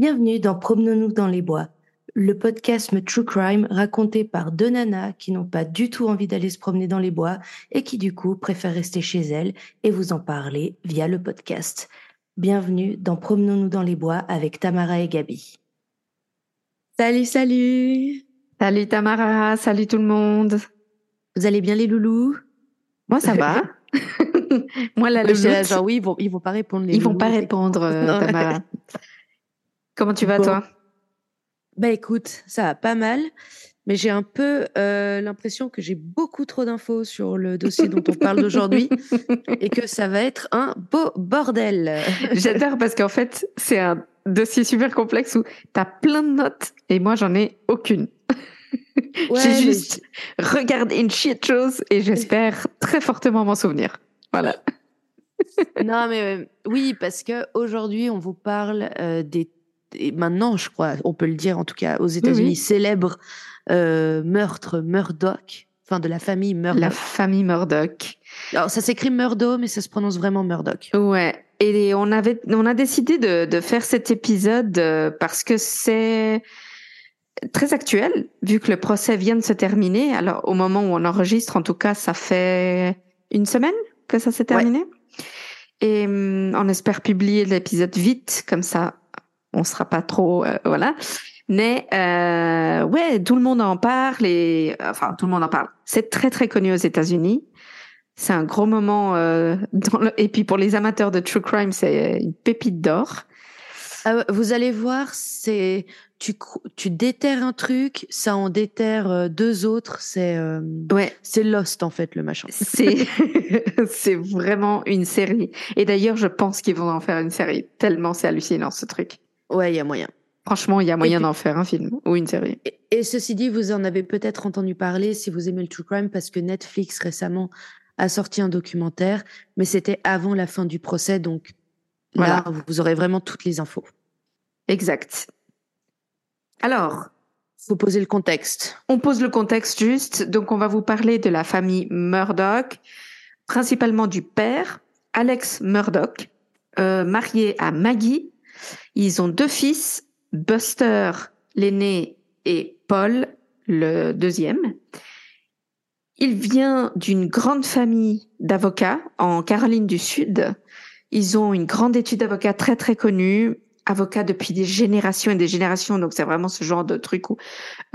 Bienvenue dans Promenons-nous dans les bois, le podcast True Crime raconté par deux nanas qui n'ont pas du tout envie d'aller se promener dans les bois et qui du coup préfèrent rester chez elles et vous en parler via le podcast. Bienvenue dans Promenons-nous dans les bois avec Tamara et Gabi. Salut, salut. Salut Tamara, salut tout le monde. Vous allez bien les loulous? Moi ça va. Moi la louloute... genre oui, ils vont, ils vont pas répondre les Ils vont pas répondre euh, Tamara. Comment tu vas toi? Bah écoute, ça va pas mal, mais j'ai un peu euh, l'impression que j'ai beaucoup trop d'infos sur le dossier dont on parle aujourd'hui et que ça va être un beau bordel. J'adore parce qu'en fait, c'est un dossier super complexe où tu as plein de notes et moi j'en ai aucune. j'ai juste regardé une shit chose et j'espère très fortement m'en souvenir. Voilà. non mais euh, oui parce que aujourd'hui on vous parle euh, des et maintenant, je crois, on peut le dire en tout cas aux États-Unis, célèbre euh, meurtre Murdoch, enfin de la famille Murdoch. La famille Murdoch. Alors ça s'écrit Murdoch, mais ça se prononce vraiment Murdoch. Ouais. Et on avait, on a décidé de, de faire cet épisode euh, parce que c'est très actuel, vu que le procès vient de se terminer. Alors au moment où on enregistre, en tout cas, ça fait une semaine que ça s'est terminé. Et hum, on espère publier l'épisode vite, comme ça on sera pas trop euh, voilà. Mais euh, ouais, tout le monde en parle et enfin tout le monde en parle. C'est très très connu aux États-Unis. C'est un gros moment euh, dans le... et puis pour les amateurs de true crime, c'est une pépite d'or. Ah vous allez voir, c'est tu tu déterres un truc, ça en déterre euh, deux autres. C'est euh, ouais, c'est Lost en fait le machin. C'est c'est vraiment une série. Et d'ailleurs, je pense qu'ils vont en faire une série tellement c'est hallucinant ce truc. Ouais, il y a moyen. Franchement, il y a moyen d'en faire un film ou une série. Et, ceci dit, vous en avez peut-être entendu parler si vous aimez le true crime parce que Netflix récemment a sorti un documentaire, mais c'était avant la fin du procès, donc voilà. là, vous aurez vraiment toutes les infos. Exact. Alors, faut poser le contexte. On pose le contexte juste. Donc, on va vous parler de la famille Murdoch, principalement du père, Alex Murdoch, euh, marié à Maggie, ils ont deux fils, Buster, l'aîné, et Paul, le deuxième. Il vient d'une grande famille d'avocats en Caroline du Sud. Ils ont une grande étude d'avocat très très connue, avocat depuis des générations et des générations. Donc c'est vraiment ce genre de truc où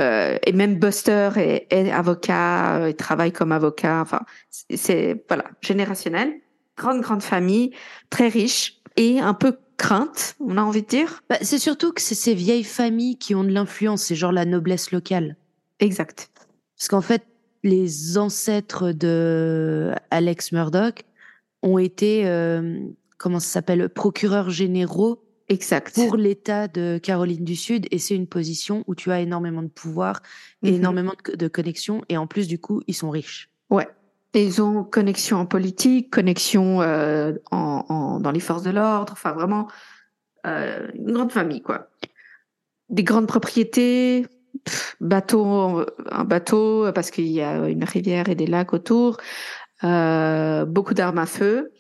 euh, et même Buster est, avocat, euh, il travaille comme avocat. Enfin c'est voilà générationnel. Grande grande famille, très riche et un peu crainte, on a envie de dire. Bah, c'est surtout que c'est ces vieilles familles qui ont de l'influence, c'est genre la noblesse locale. Exact. Parce qu'en fait, les ancêtres de Alex Murdoch ont été, euh, comment ça s'appelle, procureurs généraux exact. pour l'État de Caroline du Sud. Et c'est une position où tu as énormément de pouvoir, et mhm. énormément de, connexions. Et en plus, du coup, ils sont riches. Ouais. Ils ont connexion en politique, connexion euh, en, en, dans les forces de l'ordre, enfin vraiment euh, une grande famille quoi. Des grandes propriétés, bateau, un bateau parce qu'il y a une rivière et des lacs autour, euh, beaucoup d'armes à feu.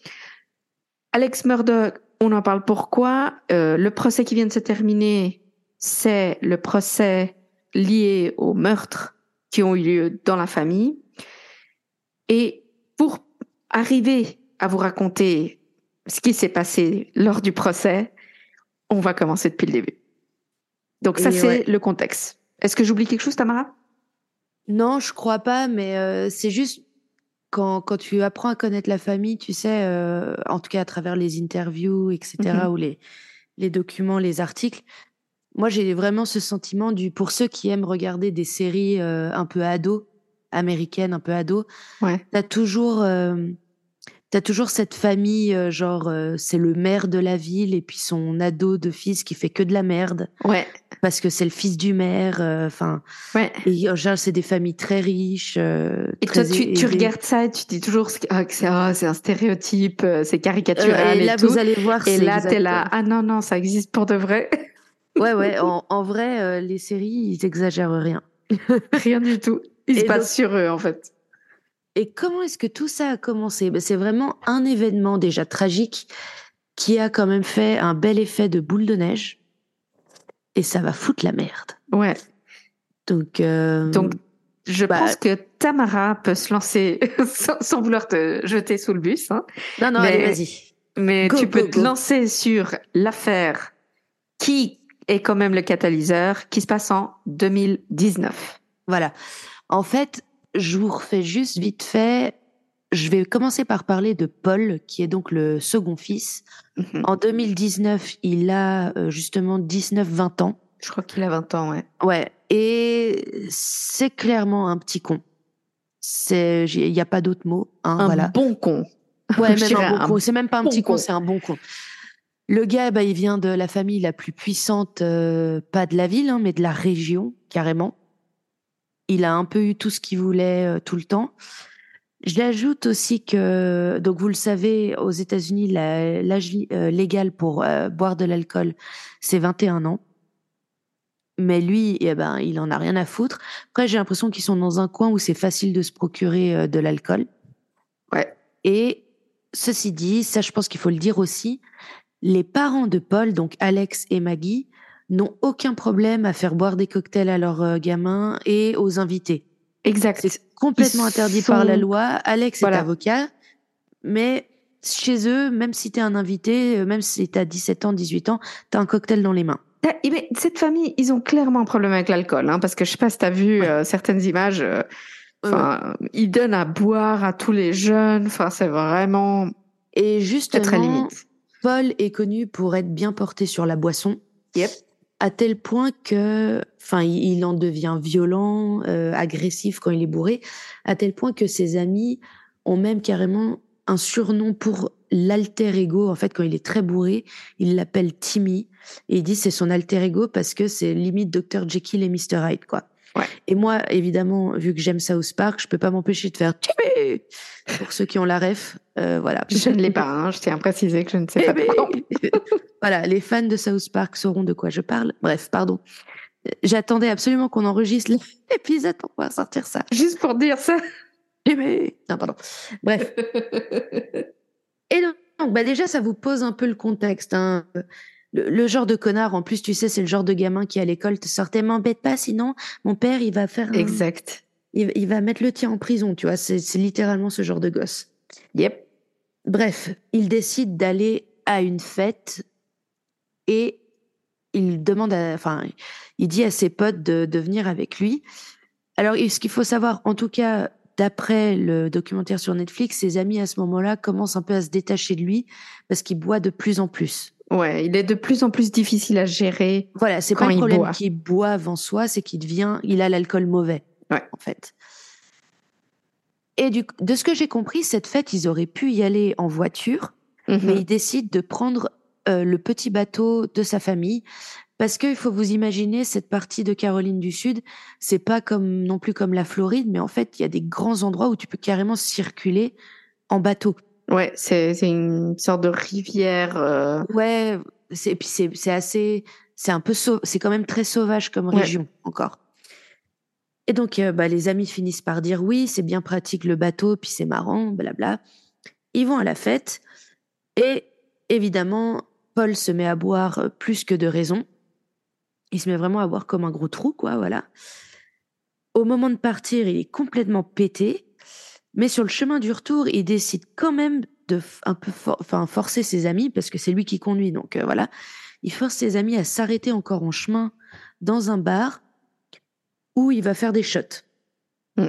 Alex Murdoch, on en parle pourquoi? Euh, Le procès qui vient de se terminer, c'est le procès lié aux meurtres qui ont eu lieu dans la famille. Et pour arriver à vous raconter ce qui s'est passé lors du procès, on va commencer depuis le début. Donc ça, c'est le contexte. Est-ce que j'oublie quelque chose, Tamara? Non, je crois pas, mais euh, c'est juste quand, quand tu apprends à connaître la famille, tu sais, euh, en tout cas à travers les interviews, etc., mhm. ou les, les documents, les articles, moi j'ai vraiment ce sentiment du, pour ceux qui aiment regarder des séries euh, un peu ados, américaine, un peu ado, ouais. t'as toujours, euh, as toujours cette famille, euh, genre euh, c'est le maire de la ville et puis son ado de fils qui fait que de la merde. Ouais. Parce que c'est le fils du maire. Enfin. ouais. Et genre c'est des familles très riches. et toi, tu, tu, regardes ça et tu dis toujours ah, que c'est oh, un stéréotype, c'est caricatural et, là, vous allez voir. Et là, t'es là. Ah non non, ça existe pour de vrai. ouais ouais. En, en vrai, les séries, ils exagèrent rien. rien du tout. Ils se basent sur eux, en fait. Et comment est-ce que tout ça a commencé? Ben, C'est vraiment un événement déjà tragique qui a quand même fait un bel effet de boule de neige. et ça va foutre la merde. Ouais. Donc, euh, Donc, je bah- pense que Tamara peut se lancer sans, sans vouloir te jeter sous le bus. Hein. non, non, mais- allez, vas-y. Mais Go, tu peux go, te lancer sur l'affaire qui est quand même le catalyseur, qui se passe en 2019. Voilà. En fait, je vous refais juste vite fait. Je vais commencer par parler de Paul, qui est donc le second fils. Mhm. En 2019, il a euh, justement 19-20 ans. Je crois qu'il a 20 ans, ouais. Ouais. Et c'est clairement un petit con. C'est, il n'y a pas d'autre mot. Hein, Un voilà. bon con. Ouais, même un bon un con. C'est même pas un bon petit con, con. c'est un bon con. Le gars, bah, il vient de la famille la plus puissante, euh, pas de la ville, hein, mais de la région, carrément. Il a un peu eu tout ce qu'il voulait euh, tout le temps. J'ajoute aussi que, donc vous le savez, aux États-Unis, l'âge euh, légal pour euh, boire de l'alcool, c'est 21 ans. Mais lui, eh ben, il en a rien à foutre. Après, j'ai l'impression qu'ils sont dans un coin où c'est facile de se procurer euh, de l'alcool. Ouais. Et ceci dit, ça, je pense qu'il faut le dire aussi, les parents de Paul, donc Alex et Maggie, n'ont aucun problème à faire boire des cocktails à leurs euh, gamins et aux invités. Exact. C'est complètement Ils interdit par la loi. Alex Voilà. est avocat, mais chez eux, même si tu es un invité, euh, même si tu as 17 ans, 18 ans, tu as un cocktail dans les mains. Ah, eh ben, cette famille, ils ont clairement un problème avec l'alcool, hein, parce que je sais pas si tu as vu Ouais. euh, certaines images. euh, Ouais, ils donnent à boire à tous les jeunes. Enfin, c'est vraiment Et justement, très limite. Paul est connu pour être bien porté sur la boisson. Yep. À tel point que, enfin, il en devient violent, euh, agressif quand il est bourré, à tel point que ses amis ont même carrément un surnom pour l'alter ego. En fait, quand il est très bourré, il l'appelle Timmy et il dit c'est son alter ego parce que c'est limite Dr Jekyll et Mr Hyde, quoi. Ouais. Et moi, évidemment, vu que j'aime South Park, je peux pas m'empêcher de faire pour ceux qui ont la ref. euh, voilà. Je ne l'ai pas. Hein, je tiens à préciser que je ne sais pas. Eh quoi ben, voilà, les fans de South Park sauront de quoi je parle. Bref, pardon. J'attendais absolument qu'on enregistre l'épisode pour pouvoir sortir ça. Juste pour dire ça. Non, pardon. Bref. Et donc, donc, bah déjà, ça vous pose un peu le contexte. hein. Le, le genre de connard, en plus, tu sais, c'est le genre de gamin qui à l'école te sortait, m'embête pas, sinon mon père, il va faire, un- exact. il, il va mettre le tien en prison, tu vois. C'est littéralement ce genre de gosse. Yep. Bref, il décide d'aller à une fête et il demande, à- enfin, il dit à ses potes de, de venir avec lui. Alors, ce qu'il faut savoir, en tout cas, d'après le documentaire sur Netflix, ses amis à ce moment-là commencent un peu à se détacher de lui parce qu'il boit de plus en plus. Ouais, il est de plus en plus difficile à gérer. Voilà, c'est pas le problème boit. qu'il boive en soi, c'est qu'il devient, il a l'alcool mauvais, Ouais. en fait. Et du, de ce que j'ai compris, cette fête, ils auraient pu y aller en voiture, Mhm. mais il décide de prendre euh, le petit bateau de sa famille parce qu'il faut vous imaginer cette partie de Caroline du Sud, c'est pas comme non plus comme la Floride, mais en fait il y a des grands endroits où tu peux carrément circuler en bateau. Ouais, c'est c'est une sorte de rivière. euh, Ouais, c'est et puis c'est c'est assez, c'est un peu sau- c'est quand même très sauvage comme Ouais. région encore. Et donc euh, bah, les amis finissent par dire oui, c'est bien pratique le bateau, puis c'est marrant, blabla. Ils vont à la fête et évidemment Paul se met à boire euh, plus que de raison. Il se met vraiment à boire comme un gros trou, quoi, voilà. Au moment de partir, il est complètement pété, mais sur le chemin du retour, il décide quand même de f- un peu for- enfin, forcer ses amis, parce que c'est lui qui conduit, donc euh, voilà. Il force ses amis à s'arrêter encore en chemin dans un bar où il va faire des shots. Mm.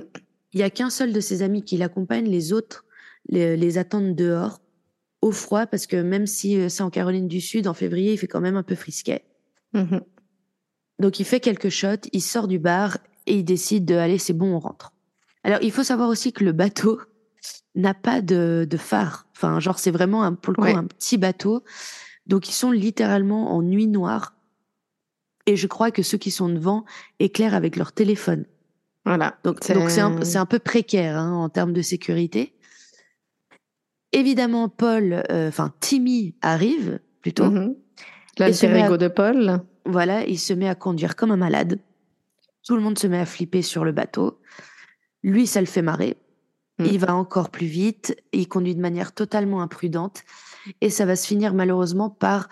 Il y a qu'un seul de ses amis qui l'accompagne, les autres les, les attendent dehors, au froid, parce que même si euh, c'est en Caroline du Sud, en février, il fait quand même un peu frisquet. mhm. Donc il fait quelques shots, il sort du bar et il décide de aller, c'est bon, on rentre. Alors il faut savoir aussi que le bateau n'a pas de, de phare. Enfin, genre c'est vraiment un, pour le coup Ouais. un petit bateau. Donc ils sont littéralement en nuit noire. Et je crois que ceux qui sont devant éclairent avec leur téléphone. Voilà. Donc c'est donc un, peu précaire hein, en termes de sécurité. Évidemment, Paul, euh, enfin Timmy arrive plutôt. Mhm. Et se L'alter à- de Paul. Voilà, il se met à conduire comme un malade. Tout le monde se met à flipper sur le bateau. Lui, ça le fait marrer. Mm. Il va encore plus vite. Il conduit de manière totalement imprudente. Et ça va se finir malheureusement par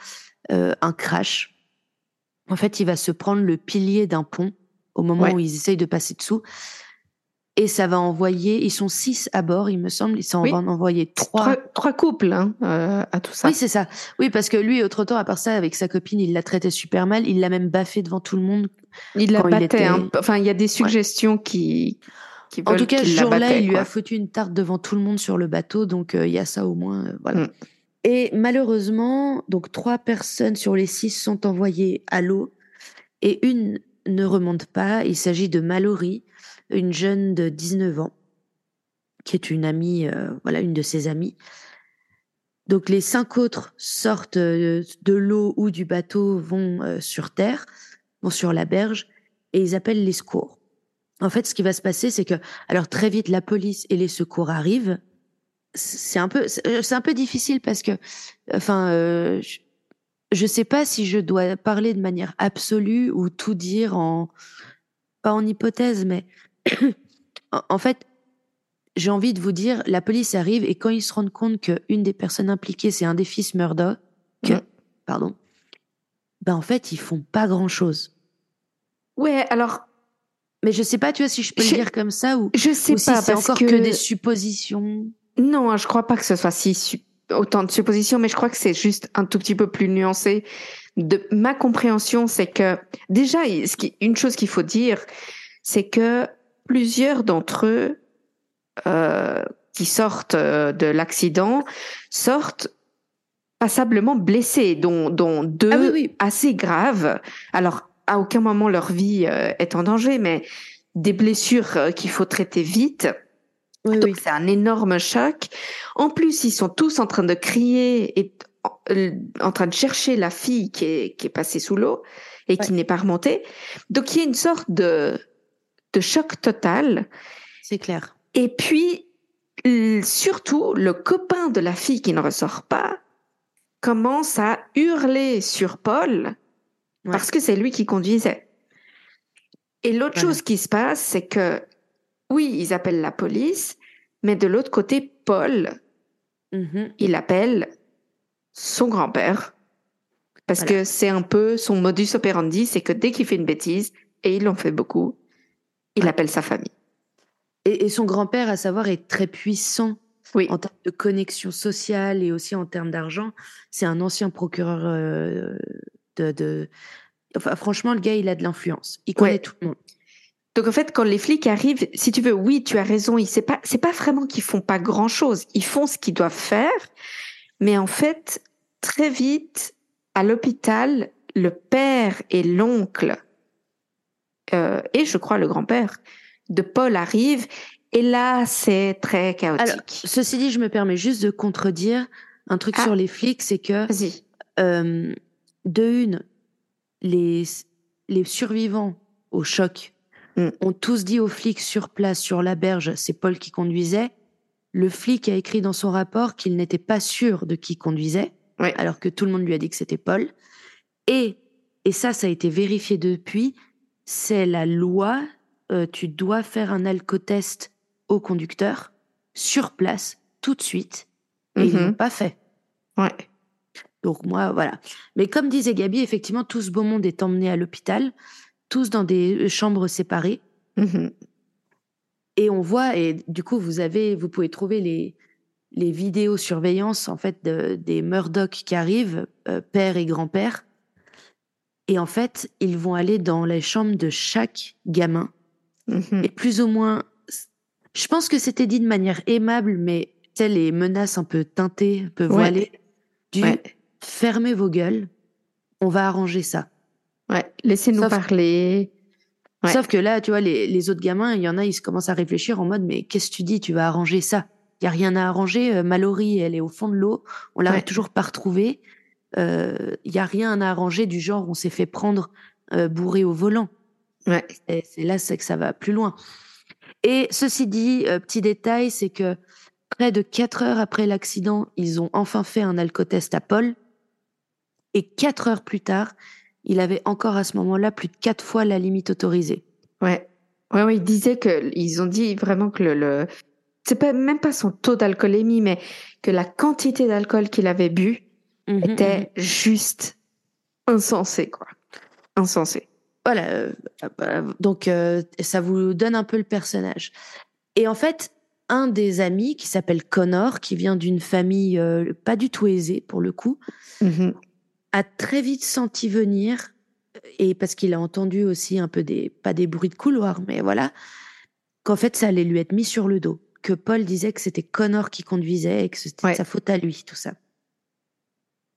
euh, un crash. En fait, il va se prendre le pilier d'un pont au moment où ils essayent de passer dessous. Et ça va envoyer, ils sont six à bord, il me semble, ils s'en vont envoyer trois. Trois, couples hein, euh, à tout ça. Oui, c'est ça. Oui, parce que lui, autre temps, à part ça, avec sa copine, il l'a traité super mal, il l'a même baffé devant tout le monde. Il la battait. Enfin, il y a des suggestions qui, qui En tout cas, ce jour-là, il lui a foutu une tarte devant tout le monde sur le bateau, donc euh, il y a ça au moins. Euh, voilà. Mm. Et malheureusement, donc trois personnes sur les six sont envoyées à l'eau et une ne remonte pas. Il s'agit de Mallory une jeune de 19 ans, qui est une amie, euh, voilà, une de ses amies. Donc les cinq autres sortent de l'eau ou du bateau, vont sur terre, vont sur la berge, et ils appellent les secours. En fait, ce qui va se passer, c'est que, alors très vite, la police et les secours arrivent. C'est un peu, c'est un peu difficile parce que, enfin, je, je sais pas si je dois parler de manière absolue ou tout dire en, pas en hypothèse, mais en fait, j'ai envie de vous dire, la police arrive et quand ils se rendent compte qu'une des personnes impliquées, c'est un des fils Murdoch, que, pardon, ben en fait, ils font pas grand chose. Ouais, alors. Mais je sais pas, tu vois, si je peux le dire comme ça ou. Je sais pas, si c'est encore que... des suppositions. Non, hein, je crois pas que ce soit si autant de suppositions, mais je crois que c'est juste un tout petit peu plus nuancé. De ma compréhension, c'est que déjà, ce qui, une chose qu'il faut dire, c'est que plusieurs d'entre eux euh, qui sortent euh, de l'accident sortent passablement blessés, dont, dont deux ah assez graves. Alors, à aucun moment leur vie euh, est en danger, mais des blessures qu'il faut traiter vite. Donc c'est un énorme choc. En plus, ils sont tous en train de crier et en train de chercher la fille qui est, qui est passée sous l'eau et qui n'est pas remontée. Donc il y a une sorte de de choc total. C'est clair. Et puis, surtout, le copain de la fille qui ne ressort pas commence à hurler sur Paul parce que c'est lui qui conduisait. Et l'autre chose qui se passe, c'est que, oui, ils appellent la police, mais de l'autre côté, Paul, mm-hmm. il appelle son grand-père. Parce que c'est un peu son modus operandi, c'est que dès qu'il fait une bêtise, et il en fait beaucoup, il appelle sa famille. Et, son grand-père, à savoir, est très puissant oui. en termes de connexion sociale et aussi en termes d'argent. C'est un ancien procureur euh, de, Enfin, franchement, le gars, il a de l'influence. Il connaît tout le monde. Donc en fait, quand les flics arrivent, si tu veux, oui, tu as raison. C'est pas, c'est pas vraiment qu'ils font pas grand chose. Ils font ce qu'ils doivent faire, mais en fait, très vite, à l'hôpital, le père et l'oncle euh, et je crois le grand-père de Paul arrive. Et là, c'est très chaotique. ceci dit, je me permets juste de contredire un truc sur ah. les flics, c'est que euh, de une, les, les survivants au choc mm. ont tous dit aux flics sur place, sur la berge, c'est Paul qui conduisait. Le flic a écrit dans son rapport qu'il n'était pas sûr de qui conduisait, alors que tout le monde lui a dit que c'était Paul. Et, et ça, ça a été vérifié depuis, c'est la loi. Euh, tu dois faire un alcotest au conducteur sur place tout de suite. Et ils mhm. l'ont pas fait. Ouais. Donc moi, voilà. Mais comme disait Gabi, effectivement, tout ce beau monde est emmené à l'hôpital, tous dans des euh, chambres séparées. Mhm. Et on voit, et du coup, vous avez, vous pouvez trouver les, les vidéos surveillance en fait des Murdoch qui arrivent, euh, père et grand-père, et en fait, ils vont aller dans les chambres de chaque gamin. Mm-hmm. Et plus ou moins, je pense que c'était dit de manière aimable, mais telles les menaces un peu teintées, un peu voilées, du fermez vos gueules, on va arranger ça. Ouais, laissez-nous parler. Sauf que là, tu vois, les, les, autres gamins, il y en a, ils se commencent à réfléchir en mode, mais qu'est-ce que tu dis, tu vas arranger ça? Il y a rien à arranger. Euh, Mallory, elle est au fond de l'eau, on l'a toujours pas retrouvée il euh, y a rien à arranger du genre on s'est fait prendre euh, bourré au volant. Ouais. C'est là c'est que ça va plus loin. Et ceci dit, euh, petit détail, c'est que près de quatre heures après l'accident, ils ont enfin fait un alcotest à Paul. Et quatre heures plus tard, il avait encore à ce moment-là plus de quatre fois la limite autorisée. Ouais. Ouais, ouais, ils disaient que, ils ont dit vraiment que le, le c'est pas, même pas son taux d'alcoolémie, mais que la quantité d'alcool qu'il avait bu Mmh était mmh juste insensé, quoi. insensé. Voilà. euh, euh, donc, euh, ça vous donne un peu le personnage. Et en fait, un des amis qui s'appelle Connor, qui vient d'une famille euh, pas du tout aisée pour le coup, Mhm. A très vite senti venir, et parce qu'il a entendu aussi un peu des, pas des bruits de couloir, mais voilà, qu'en fait ça allait lui être mis sur le dos. Que Paul disait que c'était Connor qui conduisait et que c'était Ouais. sa faute à lui, tout ça.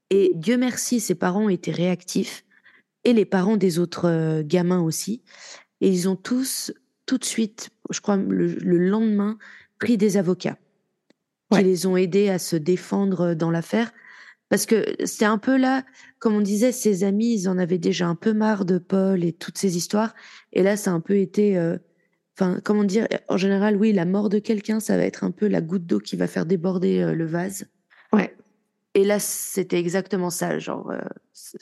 Et Dieu merci, ses parents étaient réactifs, et les parents des autres euh, gamins aussi. Et ils ont tous, tout de suite, je crois le, le lendemain, pris des avocats Ouais. qui les ont aidés à se défendre dans l'affaire. Parce que c'était un peu là, comme on disait, ses amis, ils en avaient déjà un peu marre de Paul et toutes ces histoires. Et là, ça a un peu été, euh, enfin, comment dire, en général, oui, la mort de quelqu'un, ça va être un peu la goutte d'eau qui va faire déborder euh, le vase. Ouais. Et là, c'était exactement ça, genre, euh,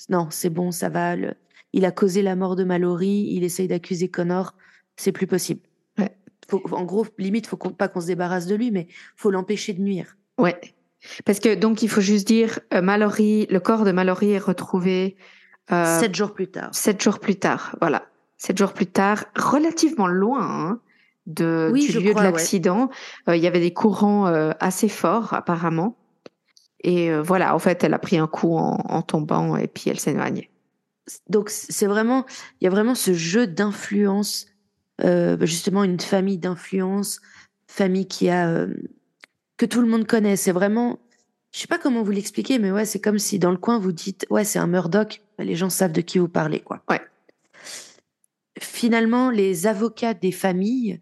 non, c'est bon, ça va. le- Il a causé la mort de Mallory, il essaye d'accuser Connor, c'est plus possible. Ouais. Faut- en gros, limite, faut pas qu'on se débarrasse de lui, mais faut l'empêcher de nuire. Ouais. Parce que donc il faut juste dire, euh, Mallory, le corps de Mallory est retrouvé euh, Sept jours plus tard. sept jours plus tard. Voilà, sept jours plus tard, relativement loin hein, de Oui, du lieu crois, de ouais. l'accident. Euh, Il y avait des courants euh, assez forts apparemment. Et voilà, en fait, elle a pris un coup en, en tombant et puis elle s'est éloignée. Donc c'est vraiment, il y a vraiment ce jeu d'influence, justement une famille d'influence, famille qui a que tout le monde connaît. C'est vraiment, je sais pas comment vous l'expliquer, mais ouais, c'est comme si dans le coin vous dites, ouais, c'est un Murdoch, les gens savent de qui vous parlez, quoi. Ouais. Finalement, les avocats des familles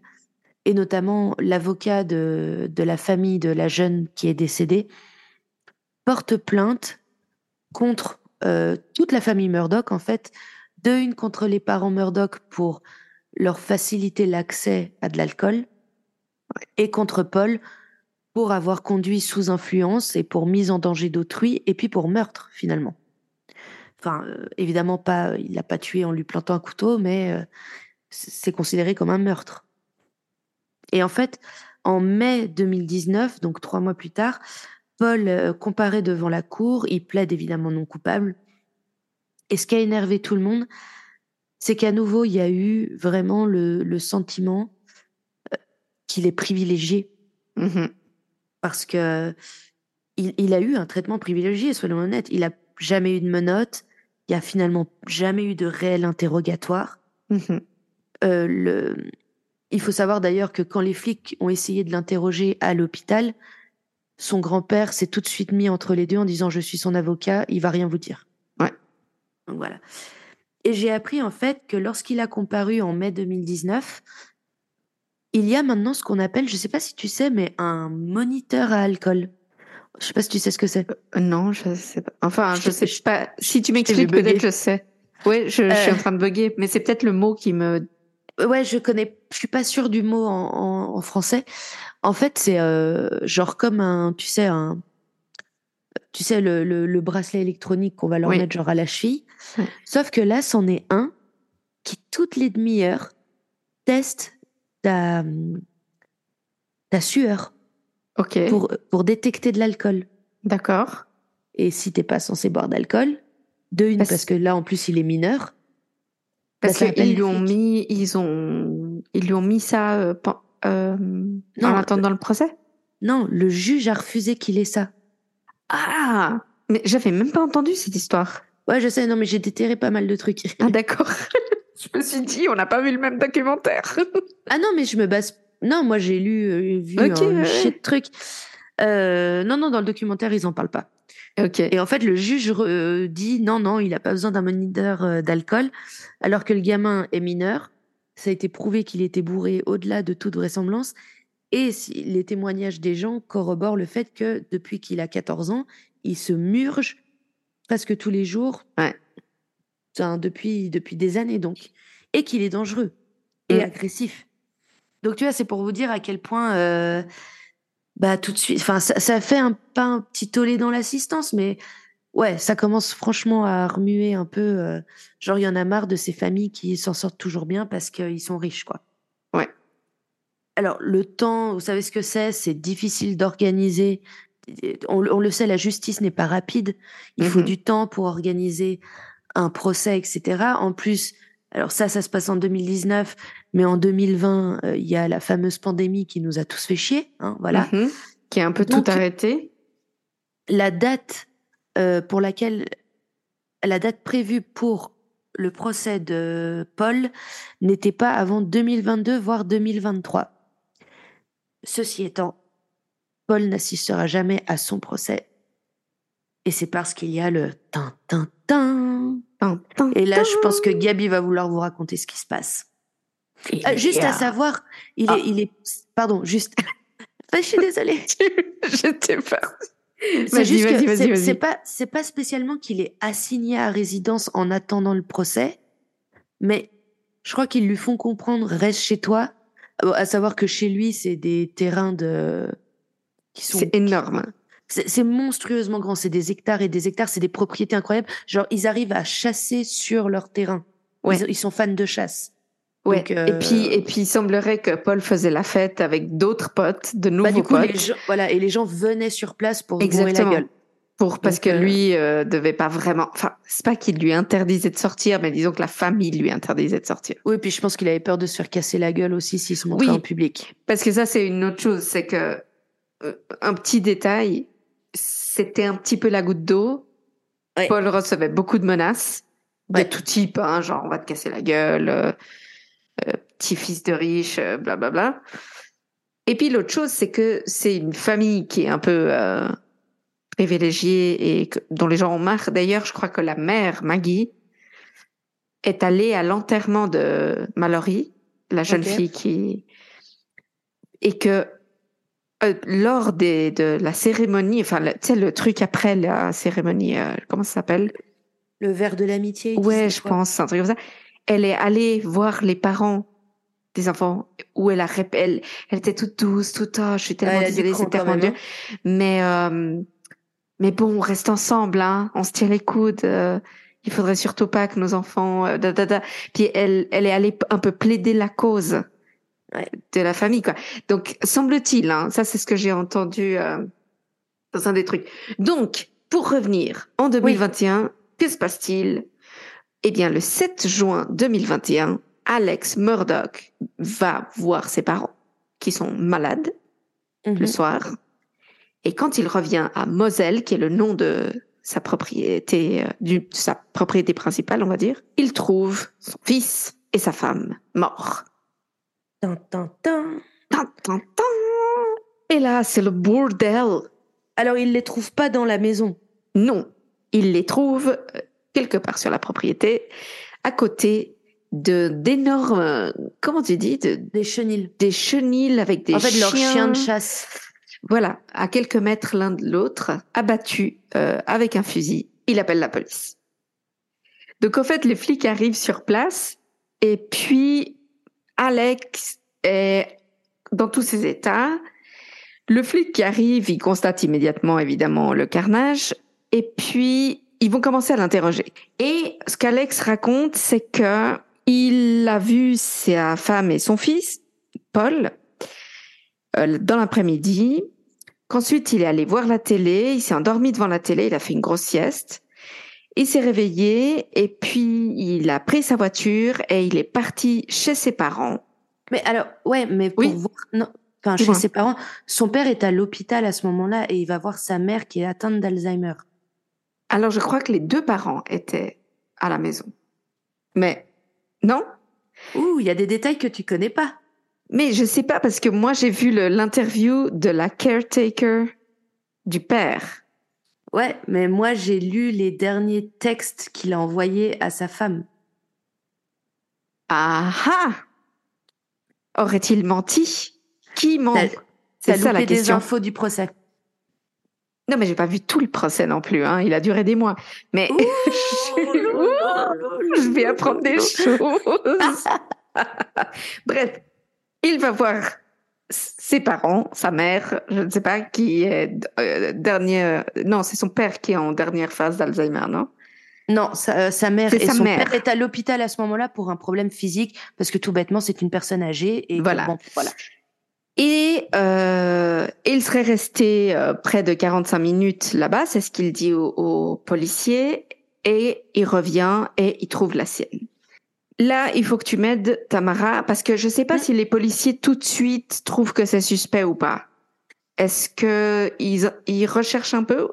et notamment l'avocat de, de la famille de la jeune qui est décédée portent plainte contre euh, toute la famille Murdoch, en fait, de une contre les parents Murdoch pour leur faciliter l'accès à de l'alcool, et contre Paul pour avoir conduit sous influence et pour mise en danger d'autrui, et puis pour meurtre, finalement. Enfin, euh, évidemment, pas, il l'a pas tué en lui plantant un couteau, mais euh, c'est considéré comme un meurtre. Et en fait, en mai 2019, donc trois mois plus tard, Paul euh, comparaît devant la cour, il plaide évidemment non coupable. Et ce qui a énervé tout le monde, c'est qu'à nouveau, il y a eu vraiment le, sentiment euh, qu'il est privilégié Mhm. Parce que il, il a eu un traitement privilégié, soyons honnêtes. Il a jamais eu de menottes, il y a finalement jamais eu de réel interrogatoire. Mhm. Euh, le... Il faut savoir d'ailleurs que quand les flics ont essayé de l'interroger à l'hôpital, son grand-père s'est tout de suite mis entre les deux en disant je suis son avocat, il va rien vous dire. Ouais. Donc voilà. Et j'ai appris en fait que lorsqu'il a comparu en mai 2019, il y a maintenant ce qu'on appelle, je sais pas si tu sais, mais un moniteur à alcool. Je sais pas si tu sais ce que c'est. Euh, Non, je sais pas. Enfin, Je je t'ai- sais pas. Si tu m'expliques, peut-être je sais. Oui, je, je suis Euh. en train de bugger, mais c'est peut-être le mot qui me. Ouais, je connais, je suis pas sûre du mot en, en- en français. En fait, c'est euh, genre comme un, tu sais, un, tu sais, le, le, le bracelet électronique qu'on va leur Oui. mettre genre à la cheville. Sauf que là, c'en est un qui, toutes les demi-heures, teste ta, ta sueur Ok. pour, pour détecter de l'alcool. D'accord. Et si t'es pas censé boire d'alcool, de une, Parce- parce que là, en plus, il est mineur. Parce bah, qu'ils lui ont mis, ils ont, ils lui ont mis ça euh, euh, en Non, attendant le procès? Non, le juge a refusé qu'il ait ça. Ah, mais j'avais même pas entendu cette histoire. Ouais, je sais, non, mais j'ai déterré pas mal de trucs. Ah d'accord. je me suis dit, on n'a pas vu le même documentaire. Ah non, mais je me base. Non, moi j'ai lu, euh, vu Ok, un ouais, shit trucs. Euh, non, non, dans le documentaire, ils en parlent pas. Et en fait, le juge euh, dit non, non, il a pas besoin d'un moniteur euh, d'alcool, alors que le gamin est mineur. Ça a été prouvé qu'il était bourré au-delà de toute vraisemblance. Et si- les témoignages des gens corroborent le fait que depuis qu'il a 14 ans, il se murge presque tous les jours. Ouais. Enfin, depuis, depuis des années donc. Et qu'il est dangereux et Mm. agressif. Donc tu vois, c'est pour vous dire à quel point, euh, bah tout de suite, enfin ça, ça fait un pas un petit tollé dans l'assistance, mais ouais, ça commence franchement à remuer un peu. euh, genre il y en a marre de ces familles qui s'en sortent toujours bien parce qu'ils sont riches, quoi. Ouais. Alors le temps, vous savez ce que c'est? C'est difficile d'organiser. On, on le sait, la justice n'est pas rapide. Il faut Mhm. du temps pour organiser un procès, etc. En plus, alors ça, ça se passe en 2019, mais en 2020, euh, il y a la fameuse pandémie qui nous a tous fait chier, hein, voilà. Mhm. Qui a un peu Donc, tout arrêté. La date euh, pour laquelle, la date prévue pour le procès de Paul n'était pas avant 2022, voire 2023. Ceci étant, Paul n'assistera jamais à son procès. Et c'est parce qu'il y a le tin tin tin. Tin, tin, Et là, je pense que Gabi va vouloir vous raconter ce qui se passe. Euh, juste à savoir, il Ah. est, il est, pardon, juste. je suis désolée. J'étais pas. C'est juste que c'est- pas, c'est pas spécialement qu'il est assigné à résidence en attendant le procès, mais je crois qu'ils lui font comprendre reste chez toi. Euh, À savoir que chez lui, c'est des terrains de qui sont C'est énorme. C'est monstrueusement grand. C'est des hectares et des hectares. C'est des propriétés incroyables. Genre, ils arrivent à chasser sur leur terrain. Ouais. Ils, ils sont fans de chasse. Ouais. Donc, euh, Et puis, et puis, il semblerait que Paul faisait la fête avec d'autres potes, de nouveaux Bah, du coup, potes. les gens, voilà, et les gens venaient sur place pour bourrer la Exactement. gueule. Pour, parce Donc, que euh, lui euh, devait pas vraiment. Enfin, c'est pas qu'il lui interdisait de sortir, mais disons que la famille lui interdisait de sortir. Oui, puis je pense qu'il avait peur de se faire casser la gueule aussi s'il se montrait Oui. en public. Parce que ça, c'est une autre chose, c'est que euh, un petit détail, c'était un petit peu la goutte d'eau. Ouais. Paul recevait beaucoup de menaces de Ouais. tout type, hein, genre on va te casser la gueule, euh, euh, petit fils de riche, euh, blablabla. Et puis l'autre chose, c'est que c'est une famille qui est un peu euh, privilégiée et que- dont les gens ont marre. D'ailleurs, je crois que la mère, Maggie, est allée à l'enterrement de Mallory, la jeune fille qui... Et que euh, lors des, de la cérémonie, enfin, tu sais, le truc après la cérémonie, euh, comment ça s'appelle? Le verre de l'amitié. Ouais, je pense, un truc comme ça. Elle est allée voir les parents des enfants où elle a elle, elle était toute douce, toute oh, je suis tellement Ouais, désolée, c'est tellement dur. Mais euh, mais bon, on reste ensemble, hein. On se tient les coudes. euh, il faudrait surtout pas que nos enfants. euh, da, da, da. Puis elle, elle est allée un peu plaider la cause. De la famille, quoi. Donc semble-t-il, hein, ça c'est ce que j'ai entendu euh, dans un des trucs. Donc pour revenir en 2021, que se passe-t-il? Eh bien, le 7 juin 2021, Alex Murdoch va voir ses parents qui sont malades Mhm. le soir. Et quand il revient à Moselle, qui est le nom de sa propriété, euh, du, de sa propriété principale, on va dire, il trouve son fils et sa femme morts. Tin, tin, tin. Tan, tan, tan. Et là, c'est le bordel. Alors, il les trouve pas dans la maison. Non, il les trouve euh, quelque part sur la propriété, à côté de d'énormes, comment tu dis, de, Des chenilles. des chenilles avec des en fait, chiens. leur chien de chasse. Voilà, à quelques mètres l'un de l'autre, abattus euh, avec un fusil. Il appelle la police. Donc en fait, les flics arrivent sur place et puis Alex est dans tous ses états. Le flic qui arrive, il constate immédiatement évidemment le carnage. Et puis ils vont commencer à l'interroger. Et ce qu'Alex raconte, c'est que il a vu sa femme et son fils, Paul, euh, dans l'après-midi, qu'ensuite il est allé voir la télé, il s'est endormi devant la télé, il a fait une grosse sieste, il s'est réveillé et puis il a pris sa voiture et il est parti chez ses parents. Mais alors, ouais, mais pour Oui. voir. Non. Enfin, chez ses parents, son père est à l'hôpital à ce moment-là et il va voir sa mère qui est atteinte d'Alzheimer. Alors je crois que les deux parents étaient à la maison. Mais non? Ouh, il y a des détails que tu connais pas. Mais je sais pas parce que moi j'ai vu l'interview de la caretaker du père. Ouais, mais moi, j'ai lu les derniers textes qu'il a envoyés à sa femme. Ah ah Aurait-il menti? Qui ment? C'est ça la loupé des question. infos du procès. Non mais j'ai pas vu tout le procès non plus. Hein. Il a duré des mois. Mais je vais apprendre des choses. Bref, il va voir ses parents, sa mère, je ne sais pas qui est euh, dernière. Non, c'est son père qui est en dernière phase d'Alzheimer, non? Non, sa, euh, sa mère et sa son mère. père est à l'hôpital à ce moment-là pour un problème physique parce que tout bêtement c'est une personne âgée et Voilà. bon, voilà. Et euh, il serait resté euh, près de 45 minutes là-bas, c'est ce qu'il dit aux, aux policiers. et il revient et il trouve la sienne. Là, il faut que tu m'aides, Tamara, parce que je ne sais pas si les policiers tout de suite trouvent que c'est suspect ou pas. Est-ce que ils, recherchent un peu?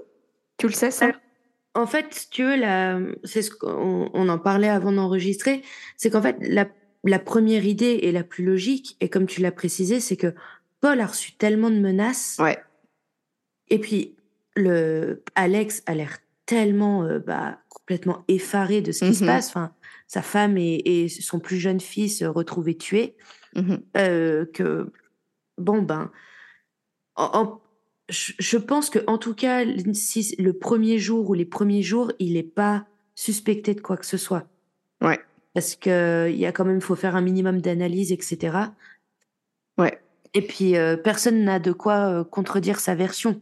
Tu le sais, ça? En fait, tu veux, c'est ce qu'on on en parlait avant d'enregistrer, c'est qu'en fait, la, la première idée et la plus logique, et comme tu l'as précisé, c'est que Paul a reçu tellement de menaces. Ouais. Et puis, le Alex a l'air tellement euh, bah, complètement effaré de ce qui se mhm. passe. Enfin, sa femme et, son plus jeune fils retrouvés tués. Mhm. Euh, que bon ben, je, pense que en tout cas, si le premier jour ou les premiers jours, il n'est pas suspecté de quoi que ce soit. Ouais. Parce que il y a quand même, faut faire un minimum d'analyse, etc. Ouais. Et puis euh, personne n'a de quoi contredire sa version.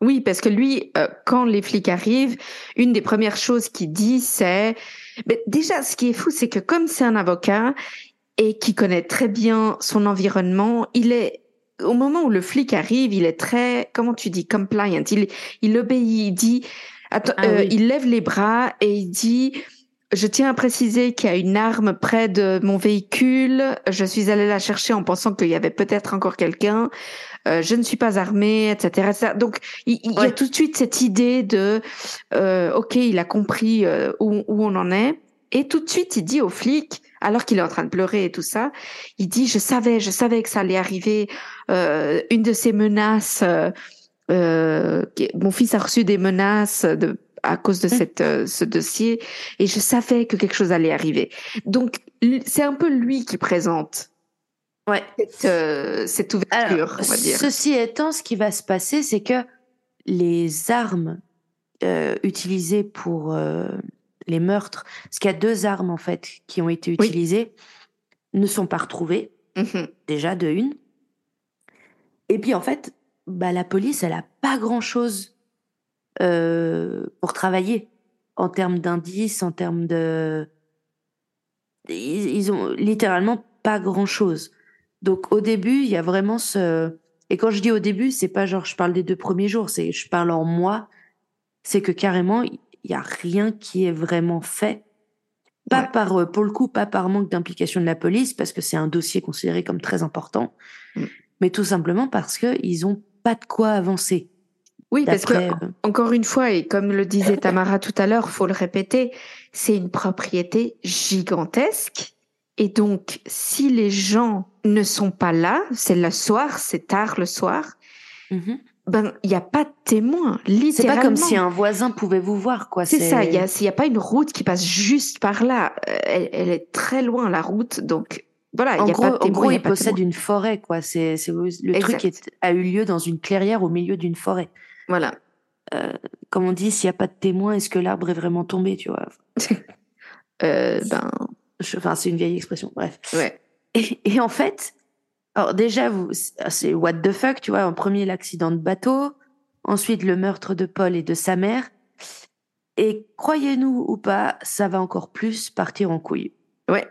Oui, parce que lui, euh, quand les flics arrivent, une des premières choses qu'il dit, c'est... Mais déjà, ce qui est fou, c'est que comme c'est un avocat et qui connaît très bien son environnement, il est... Au moment où le flic arrive, il est très, comment tu dis, compliant. Il, il obéit, il dit, attends, ah euh, il lève les bras et il dit, je tiens à préciser qu'il y a une arme près de mon véhicule. Je suis allée la chercher en pensant qu'il y avait peut-être encore quelqu'un. Euh, je ne suis pas armée, etc. Donc il, y a tout de suite cette idée de euh, ok, il a compris euh, où, où, on en est, et tout de suite il dit au flic, alors qu'il est en train de pleurer et tout ça, il dit je savais, je savais que ça allait arriver. Euh, une de ces menaces, euh, mon fils a reçu des menaces de à cause de mmh. cette, ce dossier et je savais que quelque chose allait arriver. Donc c'est un peu lui qui présente Ouais. Cette, euh, cette ouverture, on va dire. Ceci étant, ce qui va se passer, c'est que les armes euh, utilisées pour euh, les meurtres, parce qu'il y a deux armes en fait qui ont été utilisées, ne sont pas retrouvées. Mm-hmm. Déjà de une. Et puis en fait, bah, la police, elle a pas grand chose pour travailler en termes d'indices, en termes de. ils ont littéralement pas grand chose. Donc au début, il y a vraiment ce et quand je dis au début, c'est pas genre je parle des deux premiers jours, c'est je parle en moi, c'est que carrément il y a rien qui est vraiment fait. Pas par euh, pour le coup, pas par manque d'implication de la police parce que c'est un dossier considéré comme très important, mm. mais tout simplement parce que ils ont pas de quoi avancer. Oui, parce que euh, encore une fois, et comme le disait Tamara tout à l'heure, faut le répéter, c'est une propriété gigantesque et donc, si les gens ne sont pas là, c'est le soir, c'est tard le soir, mm-hmm. ben il n'y a pas de témoin, littéralement. C'est pas comme si un voisin pouvait vous voir, quoi. C'est ça, il n'y a, y a pas une route qui passe juste par là. Euh, elle, est très loin, la route, donc voilà, il y a pas de témoin, En gros, il possède une forêt, quoi. C'est le truc qui a eu lieu dans une clairière au milieu d'une forêt. Voilà. Euh, comme on dit, s'il n'y a pas de témoin, est-ce que l'arbre est vraiment tombé, tu vois? Euh, Ben Enfin, c'est une vieille expression, bref. Ouais. Et, en fait, alors déjà, vous, c'est what the fuck, tu vois. En premier, l'accident de bateau. Ensuite, le meurtre de Paul et de sa mère. Et croyez-nous ou pas, ça va encore plus partir en couille. Ouais.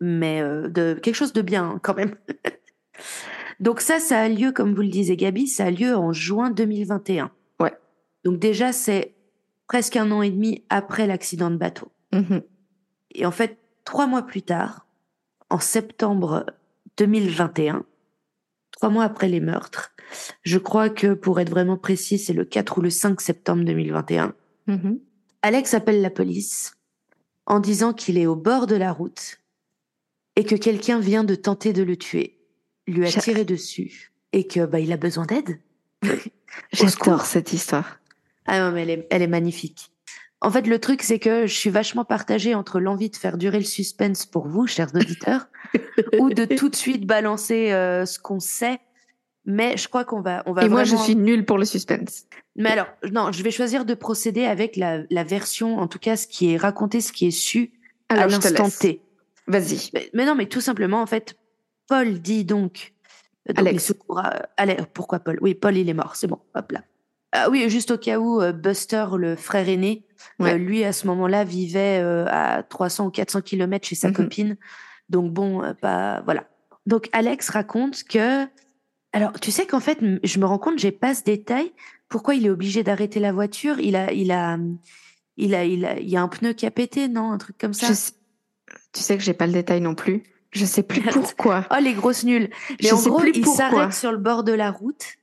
Mais euh, de quelque chose de bien, quand même. Donc ça, ça a lieu, comme vous le disiez, Gabi, ça a lieu en juin 2021. Ouais. Donc déjà, c'est presque un an et demi après l'accident de bateau. Mm-hmm. Et en fait, trois mois plus tard, en septembre 2021, trois mois après les meurtres, je crois que pour être vraiment précis, c'est le 4 ou le 5 septembre 2021, mm-hmm. Alex appelle la police en disant qu'il est au bord de la route et que quelqu'un vient de tenter de le tuer, lui a tiré dessus et que bah, il a besoin d'aide. J'adore cette histoire. Ah non, mais elle est, elle est magnifique. En fait, le truc, c'est que je suis vachement partagée entre l'envie de faire durer le suspense pour vous, chers auditeurs, ou de tout de suite balancer euh, ce qu'on sait. Mais je crois qu'on va, on va. Et moi, je suis nulle pour le suspense. Mais alors, non, je vais choisir de procéder avec la, la version, en tout cas, ce qui est raconté, ce qui est su à l'instant T. Vas-y. Mais, non, mais tout simplement, en fait, Paul dit donc. Euh, Alex. allez, pourquoi Paul? Oui, Paul, il est mort. C'est bon. Hop là. Ah oui, juste au cas où euh, Buster, le frère aîné, euh, lui à ce moment-là vivait euh, à 300 ou 400 kilomètres chez sa mhm. copine. Donc bon, pas voilà. Donc Alex raconte que, alors tu sais qu'en fait, je me rends compte, j'ai pas ce détail. Pourquoi il est obligé d'arrêter la voiture? Il a, il a, il a, il a, il y a un pneu qui a pété, non, un truc comme ça? Je sais- Tu sais que j'ai pas le détail non plus. Je sais plus pourquoi. Oh, les grosses nulles. Mais Je en sais gros, plus il s'arrête sur le bord de la route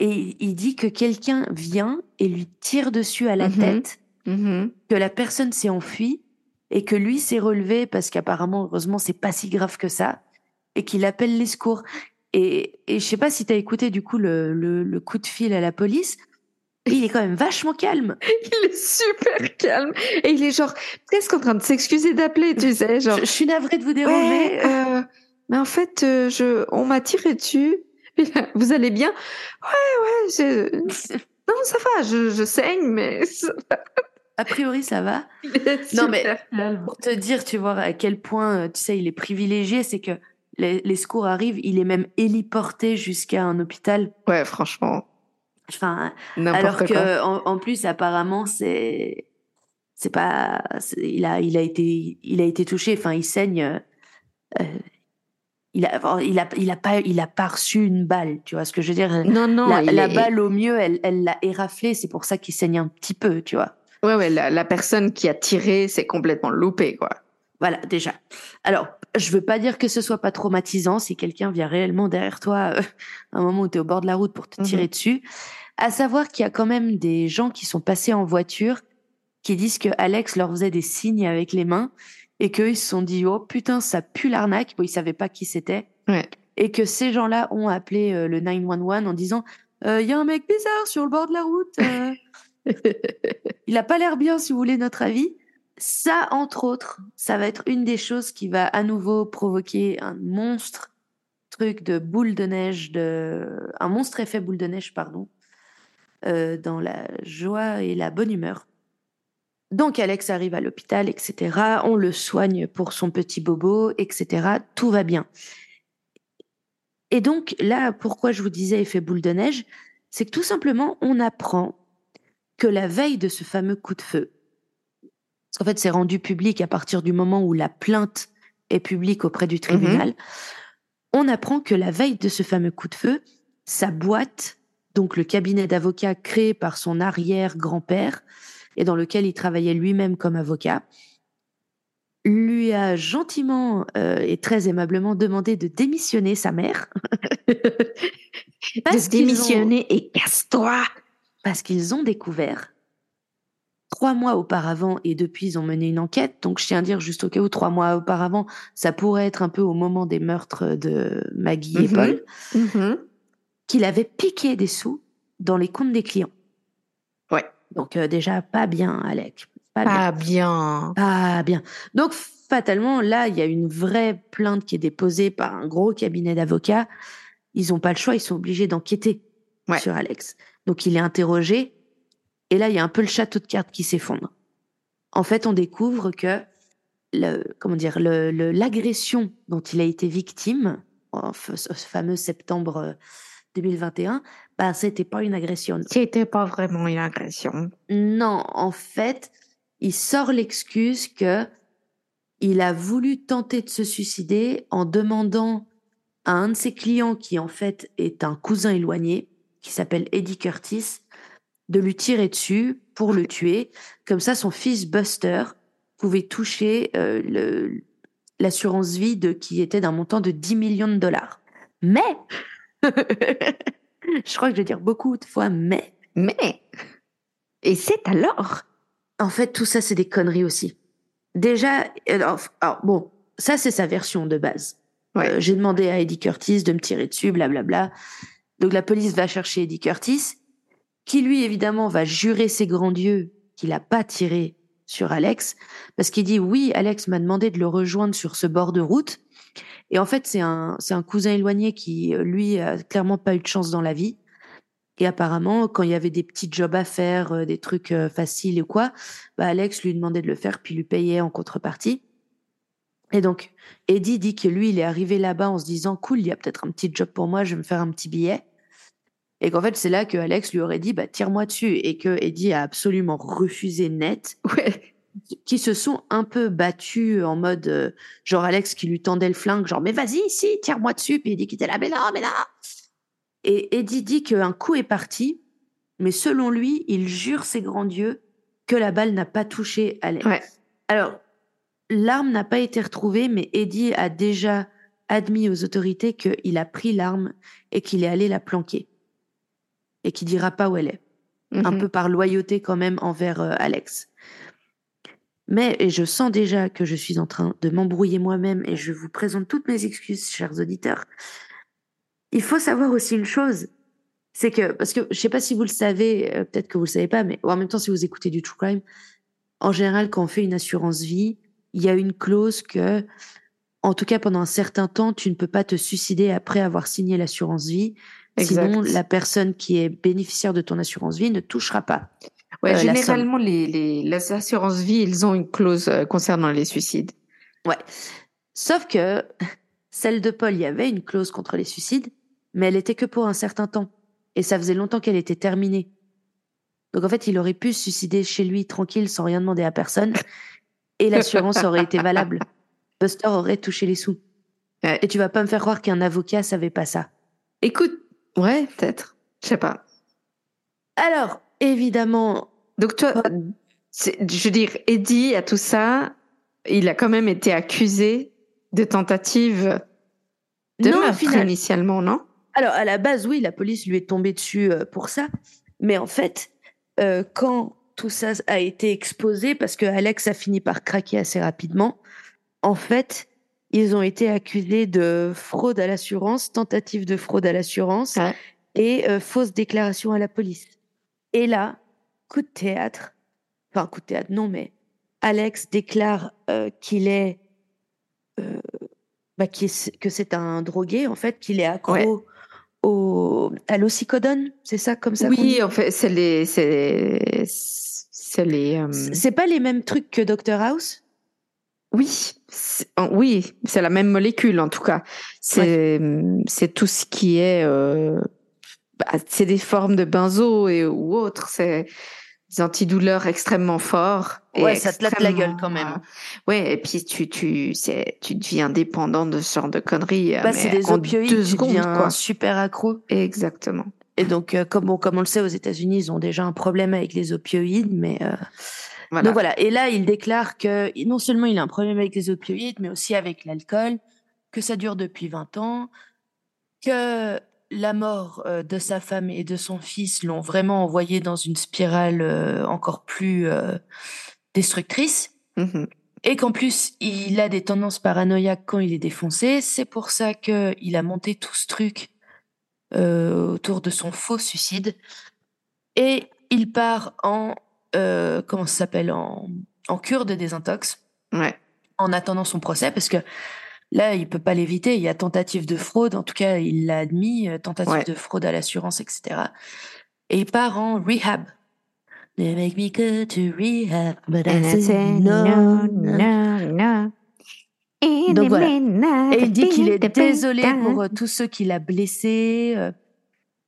et il dit que quelqu'un vient et lui tire dessus à la Mhm. tête, Mhm. que la personne s'est enfuie et que lui s'est relevé parce qu'apparemment, heureusement, c'est pas si grave que ça et qu'il appelle les secours. Et, et je sais pas si tu as écouté du coup le, le, le coup de fil à la police. Il est quand même vachement calme. Il est super calme et il est genre presque en train de s'excuser d'appeler, tu sais, genre. Je, je suis navrée de vous déranger. Ouais, euh, mais en fait, euh, je, on m'a tiré dessus. Vous allez bien? Ouais, ouais. je- Non, ça va. Je, je saigne, mais ça va. A priori, ça va. Non, mais- calme. Pour te dire, tu vois, à quel point, euh, tu sais, il est privilégié, c'est que les, les secours arrivent, il est même héliporté jusqu'à un hôpital. Ouais, franchement, Enfin, alors quoi. que en, en plus, apparemment, c'est, c'est pas, c'est- il a, il a été, il a été touché. Enfin, il saigne. euh, il a, il a, il a pas, il a pas reçu une balle. Tu vois ce que je veux dire? Non, non, La, la est- balle au mieux, elle, elle l'a éraflé. C'est pour ça qu'il saigne un petit peu, tu vois. Ouais, ouais, la, la personne qui a tiré s'est complètement loupée, quoi. Voilà, déjà. Alors, je veux pas dire que ce soit pas traumatisant si quelqu'un vient réellement derrière toi euh, à un moment où tu es au bord de la route pour te Mhm. tirer dessus. À savoir qu'il y a quand même des gens qui sont passés en voiture qui disent que Alex leur faisait des signes avec les mains et qu'eux, ils se sont dit, oh putain, ça pue l'arnaque. Bon, ils savaient pas qui c'était. Ouais. Et que ces gens-là ont appelé euh, le 911 en disant, Euh, il y a un mec bizarre sur le bord de la route. il a pas l'air bien, si vous voulez notre avis. Ça, entre autres, ça va être une des choses qui va à nouveau provoquer un monstre truc de boule de neige, de un monstre effet boule de neige, pardon, euh, dans la joie et la bonne humeur. Donc Alex arrive à l'hôpital, etc. On le soigne pour son petit bobo, etc. Tout va bien. Et donc là, pourquoi je vous disais effet boule de neige, c'est que tout simplement, on apprend que la veille de ce fameux coup de feu, parce qu'en fait, c'est rendu public à partir du moment où la plainte est publique auprès du tribunal, on apprend que la veille de ce fameux coup de feu, sa boîte, donc le cabinet d'avocats créé par son arrière-grand-père et dans lequel il travaillait lui-même comme avocat, lui a gentiment euh, et très aimablement demandé de démissionner sa mère. De ont- démissionner et casse-toi. parce qu'ils ont découvert trois mois auparavant et depuis ils ont mené une enquête. Donc je tiens à dire juste au cas où trois mois auparavant, ça pourrait être un peu au moment des meurtres de Maggie et Mhm. Paul, Mhm. qu'il avait piqué des sous dans les comptes des clients. Ouais. Donc euh, déjà pas bien, Alec. Pas bien. Pas bien. Pas bien. Donc fatalement, là, il y a une vraie plainte qui est déposée par un gros cabinet d'avocats. Ils n'ont pas le choix, ils sont obligés d'enquêter Ouais. sur Alex. Donc il est interrogé. Et là, il y a un peu le château de cartes qui s'effondre. En fait, on découvre que le, comment dire, le- le- l'agression dont il a été victime, en ce fameux septembre euh, 2021, bah, c'était pas une agression. C'était pas vraiment une agression. Non, en fait, il sort l'excuse que il a voulu tenter de se suicider en demandant à un de ses clients, qui en fait est un cousin éloigné, qui s'appelle Eddie Curtis, de lui tirer dessus pour le tuer. Comme ça, son fils Buster pouvait toucher euh, l'assurance vie de, qui était d'un montant de 10 millions de dollars. Mais, je crois que je vais dire beaucoup de fois mais, Mais. Et c'est alors? En fait, tout ça, c'est des conneries aussi. Déjà, alors, alors, bon, ça, c'est sa version de base. Ouais. Euh, J'ai demandé à Eddie Curtis de me tirer dessus, blablabla. Donc, la police va chercher Eddie Curtis, qui lui, évidemment, va jurer ses grands dieux qu'il n'a pas tiré sur Alex, parce qu'il dit oui, Alex m'a demandé de le rejoindre sur ce bord de route. Et en fait, c'est un, cousin éloigné qui, euh, lui, a clairement pas eu de chance dans la vie. Et apparemment, quand il y avait des petits jobs à faire, euh, des trucs euh, faciles ou quoi, bah Alex lui demandait de le faire, puis lui payait en contrepartie. Et donc, Eddie dit que lui, il est arrivé là-bas en se disant, cool, il y a peut-être un petit job pour moi, je vais me faire un petit billet. Et qu'en fait, c'est là que Alex lui aurait dit, bah, tire-moi dessus. Et que Eddie a absolument refusé net, Ouais. qui se sont un peu battus en mode, euh, genre Alex qui lui tendait le flingue, genre, mais vas-y, ici, tire-moi dessus. Puis Eddie qui était là, mais non, mais non. Et Eddie dit qu'un coup est parti, mais selon lui, il jure ses grands dieux que la balle n'a pas touché Alex. Ouais. Alors, l'arme n'a pas été retrouvée, mais Eddie a déjà admis aux autorités qu'il a pris l'arme et qu'il est allé la planquer. Et qu'il dira pas où elle est. Un Mhm. peu par loyauté quand même envers euh, Alex. Mais, et je sens déjà que je suis en train de m'embrouiller moi-même et je vous présente toutes mes excuses, chers auditeurs. Il faut savoir aussi une chose, c'est que, parce que je sais pas si vous le savez, euh, peut-être que vous le savez pas, mais en même temps, si vous écoutez du true crime, en général, quand on fait une assurance vie, il y a une clause que, en tout cas pendant un certain temps, tu ne peux pas te suicider après avoir signé l'assurance vie. Sinon, la personne qui est bénéficiaire de ton assurance vie ne touchera pas. Ouais, euh, généralement, les, les, les assurances vie, ils ont une clause euh, concernant les suicides. Ouais. Sauf que celle de Paul, il y avait une clause contre les suicides, mais elle était que pour un certain temps. Et ça faisait longtemps qu'elle était terminée. Donc en fait, il aurait pu se suicider chez lui tranquille sans rien demander à personne. Et l'assurance aurait été valable. Buster aurait touché les sous. Ouais. Et tu vas pas me faire croire qu'un avocat savait pas ça. Écoute, ouais, peut-être. Je sais pas. Alors, évidemment, Donc toi, je veux dire, Eddie, à tout ça, il a quand même été accusé de tentative de non, meurtre final, initialement, non? Alors, à la base, oui, la police lui est tombée dessus euh, pour ça. Mais en fait, euh, quand tout ça a été exposé, parce que Alex a fini par craquer assez rapidement, en fait, ils ont été accusés de fraude à l'assurance, tentative de fraude à l'assurance Ouais. et euh, fausse déclaration à la police. Et là, coup de théâtre, enfin, coup de théâtre, non, mais Alex déclare euh, qu'il est. euh, bah, est- que c'est un drogué, en fait, qu'il est accro Ouais. au, à l'oxycodone, c'est ça comme ça Oui, en fait, c'est les, c'est, les. euh, C'est pas les mêmes trucs que Dr House? Oui, oui, c'est la même molécule en tout cas. C'est, c'est tout ce qui est, euh, bah, c'est des formes de benzo et ou autres. C'est des antidouleurs extrêmement forts. et Ouais, ça te latte la gueule quand même. euh, ouais, et puis tu, tu, c'est, tu deviens dépendant de ce genre de conneries. bah, C'est des opioïdes, deux tu secondes, deviens quoi. super accro. Exactement. Et donc, euh, comme, on, comme on le sait, aux États-Unis, ils ont déjà un problème avec les opioïdes, mais euh, Voilà. Donc voilà, et là, il déclare que non seulement il a un problème avec les opioïdes, mais aussi avec l'alcool, que ça dure depuis 20 ans, que la mort euh, de sa femme et de son fils l'ont vraiment envoyé dans une spirale euh, encore plus euh, destructrice, Mhm. et qu'en plus, il a des tendances paranoïaques quand il est défoncé. C'est pour ça qu'il a monté tout ce truc euh, autour de son faux suicide. Et il part en, euh, comment ça s'appelle, en, en cure de désintox, Ouais. en attendant son procès, parce que là, il peut pas l'éviter. Il y a tentative de fraude, en tout cas, il l'a admis, euh, tentative Ouais. de fraude à l'assurance, etc. Et il part en rehab. They make me go to rehab, but I And I say say no, no, no. no, no. Donc voilà. Et il dit qu'il est désolé pour euh, tous ceux qu'il a blessés,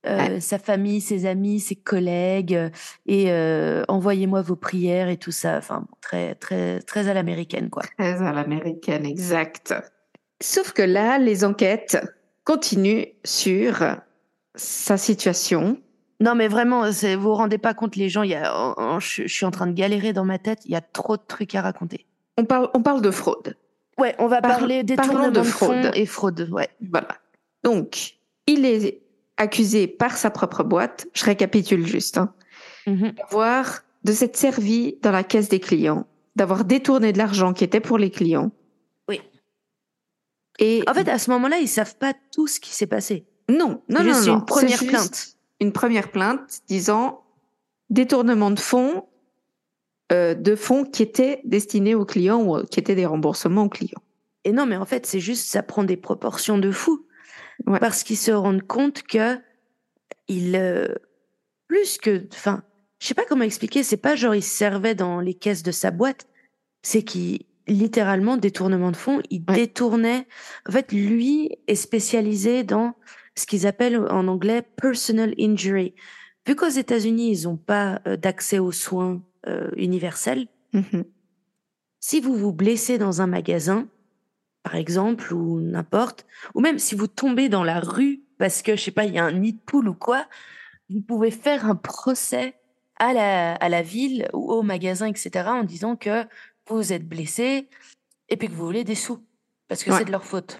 euh, euh, sa famille, ses amis, ses collègues, euh, et euh, envoyez-moi vos prières et tout ça. Enfin, très, très, très à l'américaine, quoi. Très à l'américaine, exact. Sauf que là, les enquêtes continuent sur sa situation. Non, mais vraiment, vous vous rendez pas compte, les gens, y a, en- en- je, je suis en train de galérer dans ma tête, il y a trop de trucs à raconter. On parle, on parle de fraude. Ouais, on va Par- parler détournement de de, fraude. fonds et fraude, ouais. Voilà. Donc, il est accusé par sa propre boîte, je récapitule juste, hein, Mhm. d'avoir, de s'être servi dans la caisse des clients, d'avoir détourné de l'argent qui était pour les clients. Oui. Et En fait, à ce moment-là, ils savent pas tout ce qui s'est passé. non, non, C'est non, non, une première c'est plainte. Une première plainte disant détournement de fonds, euh, de fonds qui étaient destinés aux clients ou qui étaient des remboursements aux clients. Et non, mais en fait, c'est juste, ça prend des proportions de fou. Ouais. Parce qu'ils se rendent compte que il, euh, plus que, enfin, je sais pas comment expliquer, c'est pas genre il se servait dans les caisses de sa boîte, c'est qu'il, littéralement, détournement de fonds, il Ouais. détournait. En fait, lui est spécialisé dans ce qu'ils appellent en anglais personal injury. Vu qu'aux États-Unis, ils n'ont pas euh, d'accès aux soins euh, universels, Mhm. si vous vous blessez dans un magasin, par exemple, ou n'importe, ou même si vous tombez dans la rue parce que, je sais pas, il y a un nid de poule ou quoi, vous pouvez faire un procès à la, à la ville ou au magasin, etc., en disant que vous êtes blessé et puis que vous voulez des sous, parce que c'est de leur faute.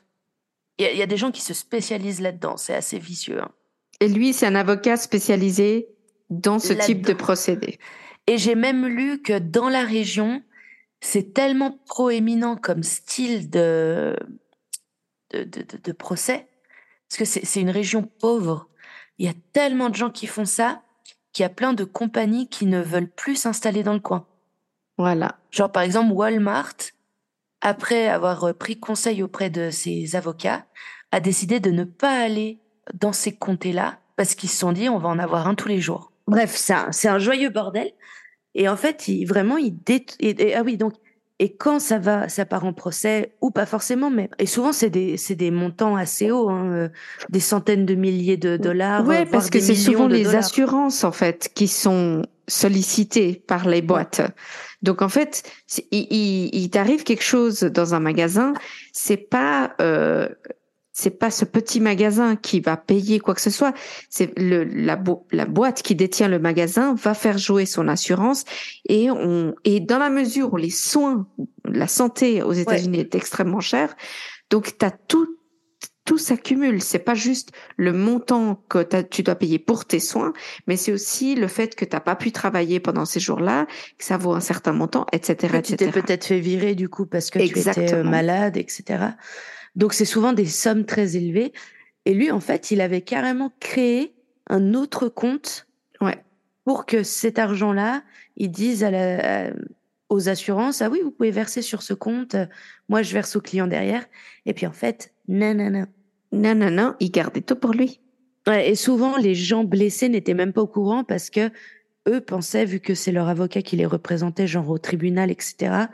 Il y, a des gens qui se spécialisent là-dedans, c'est assez vicieux. Hein. Et lui, c'est un avocat spécialisé dans ce type de procédé. Et j'ai même lu que dans la région, c'est tellement proéminent comme style de, de, de, de procès, parce que c'est une région pauvre. Il y a tellement de gens qui font ça qu'il y a plein de compagnies qui ne veulent plus s'installer dans le coin. Voilà. Genre par exemple Walmart, après avoir pris conseil auprès de ses avocats, a décidé de ne pas aller dans ces comtés-là parce qu'ils se sont dit on va en avoir un tous les jours. Bref, c'est un, joyeux bordel. Et en fait, il, vraiment, il ah oui, donc et quand ça va, ça part en procès ou pas forcément, mais et souvent c'est des c'est des montants assez hauts, hein, euh, des centaines de milliers de dollars. Ouais, parce que c'est souvent les assurances en fait qui sont sollicitées par les boîtes. Donc en fait, il, il, il t'arrive quelque chose dans un magasin, c'est pas euh, c'est pas ce petit magasin qui va payer quoi que ce soit. C'est le la, la boîte qui détient le magasin va faire jouer son assurance et on et dans la mesure où les soins, la santé aux États-Unis est extrêmement cher, donc t'as tout tout s'accumule. C'est pas juste le montant que tu dois payer pour tes soins, mais c'est aussi le fait que t'as pas pu travailler pendant ces jours-là, que ça vaut un certain montant, etc., etc. Tu t'es peut-être fait virer du coup parce que tu étais euh, malade, etc. Donc c'est souvent des sommes très élevées. Et lui, en fait, il avait carrément créé un autre compte ouais. pour que cet argent-là, ils disent à la, aux assurances, ah oui, vous pouvez verser sur ce compte, moi je verse au client derrière. Et puis en fait, non, non, il gardait tout pour lui. Ouais, et souvent, les gens blessés n'étaient même pas au courant parce que eux pensaient, vu que c'est leur avocat qui les représentait, genre au tribunal, etc.,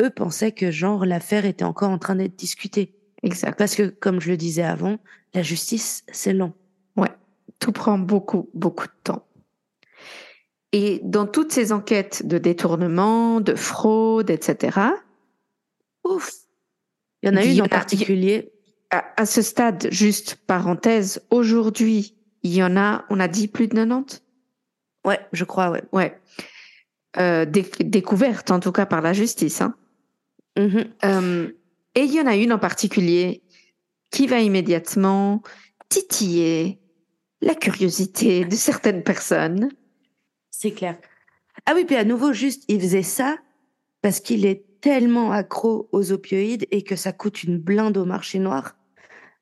eux pensaient que genre l'affaire était encore en train d'être discutée. Exact. Parce que, comme je le disais avant, la justice, c'est long. Ouais. Tout prend beaucoup, beaucoup de temps. Et dans toutes ces enquêtes de détournement, de fraude, etc., ouf, il y en a une en particulier. À, ce stade, juste parenthèse, aujourd'hui, il y en a, on a dit plus de 90 Ouais, je crois, ouais. Ouais. Euh, découverte, en tout cas, par la justice. Hein. Euh, et il y en a une en particulier qui va immédiatement titiller la curiosité de certaines personnes. C'est clair. Ah oui, puis à nouveau, juste, il faisait ça parce qu'il est tellement accro aux opioïdes et que ça coûte une blinde au marché noir.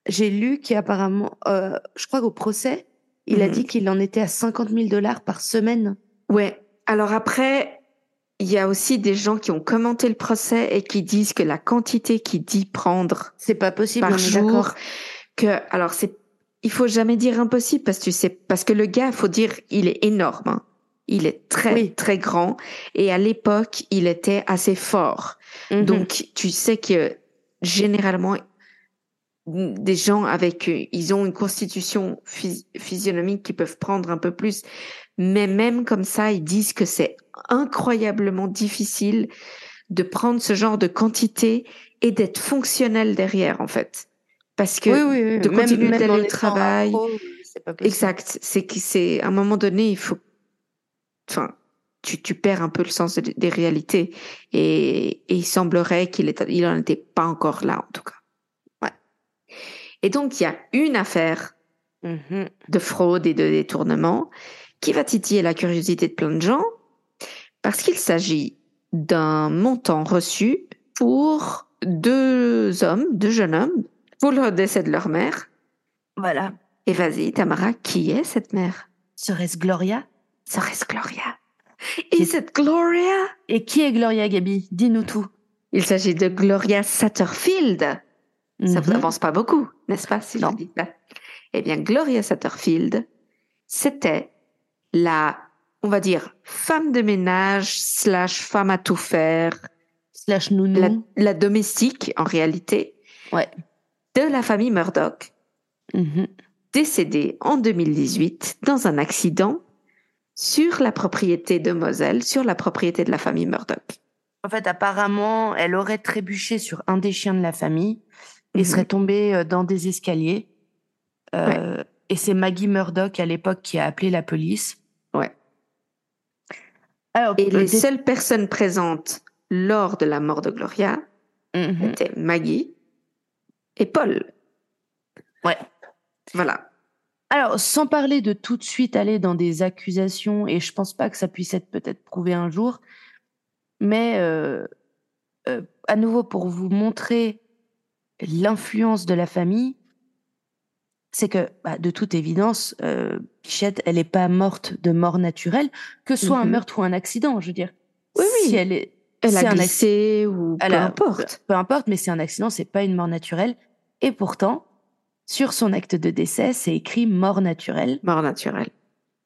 J'ai lu qu'apparemment, euh, je crois qu'au procès, il a mhm. dit qu'il en était à 50 000 dollars par semaine. Ouais. Alors après, il y a aussi des gens qui ont commenté le procès et qui disent que la quantité qu'il dit prendre, c'est pas possible par jour, que alors c'est il faut jamais dire impossible parce que tu sais parce que le gars, faut dire, il est énorme. Hein. Il est très très grand et à l'époque, il était assez fort. Mhm. Donc tu sais que généralement des gens avec ils ont une constitution physionomique qui peuvent prendre un peu plus mais même comme ça ils disent que c'est incroyablement difficile de prendre ce genre de quantité et d'être fonctionnel derrière, en fait. Parce que de continuer d'aller au travail. exact. C'est c'est, à un moment donné, il faut, enfin, tu, tu perds un peu le sens des réalités. Et, il semblerait qu'il est, il en était pas encore là, en tout cas. Ouais. Et donc, il y a une affaire mm-hmm. de fraude et de détournement qui va titiller la curiosité de plein de gens parce qu'il s'agit d'un montant reçu pour deux hommes, deux jeunes hommes, pour le décès de leur mère. Voilà. Et vas-y, Tamara, qui est cette mère? Serait-ce Gloria? Serait-ce Gloria? Et cette Gloria? Et qui est Gloria, Gabi? Dis-nous tout. Il s'agit de Gloria Satterfield. Ça vous mhm. avance pas beaucoup, n'est-ce pas, si non. je dis ça? Eh bien, Gloria Satterfield, c'était la on va dire, femme de ménage slash femme à tout faire slash nounou, la, domestique en réalité, ouais. de la famille Murdoch, mm-hmm. décédée en 2018 dans un accident sur la propriété de Moselle, sur la propriété de la famille Murdoch. En fait, apparemment, elle aurait trébuché sur un des chiens de la famille et mm-hmm. serait tombée euh, dans des escaliers. Euh, Et c'est Maggie Murdoch à l'époque qui a appelé la police. Alors, Et les des- seules personnes présentes lors de la mort de Gloria Mhm. étaient Maggie et Paul. Ouais. Voilà. Alors, sans parler de tout de suite aller dans des accusations, et je pense pas que ça puisse être peut-être prouvé un jour, mais euh, euh, à nouveau pour vous montrer l'influence de la famille, c'est que bah, de toute évidence, euh, Bichette, elle n'est pas morte de mort naturelle, que ce soit un Mhm. meurtre ou un accident, je veux dire. Oui, oui. Si elle est, Elle a un glissé ou elle peu a- importe. peu importe, mais c'est un accident, c'est pas une mort naturelle. Et pourtant, sur son acte de décès, c'est écrit mort naturelle. Mort naturelle.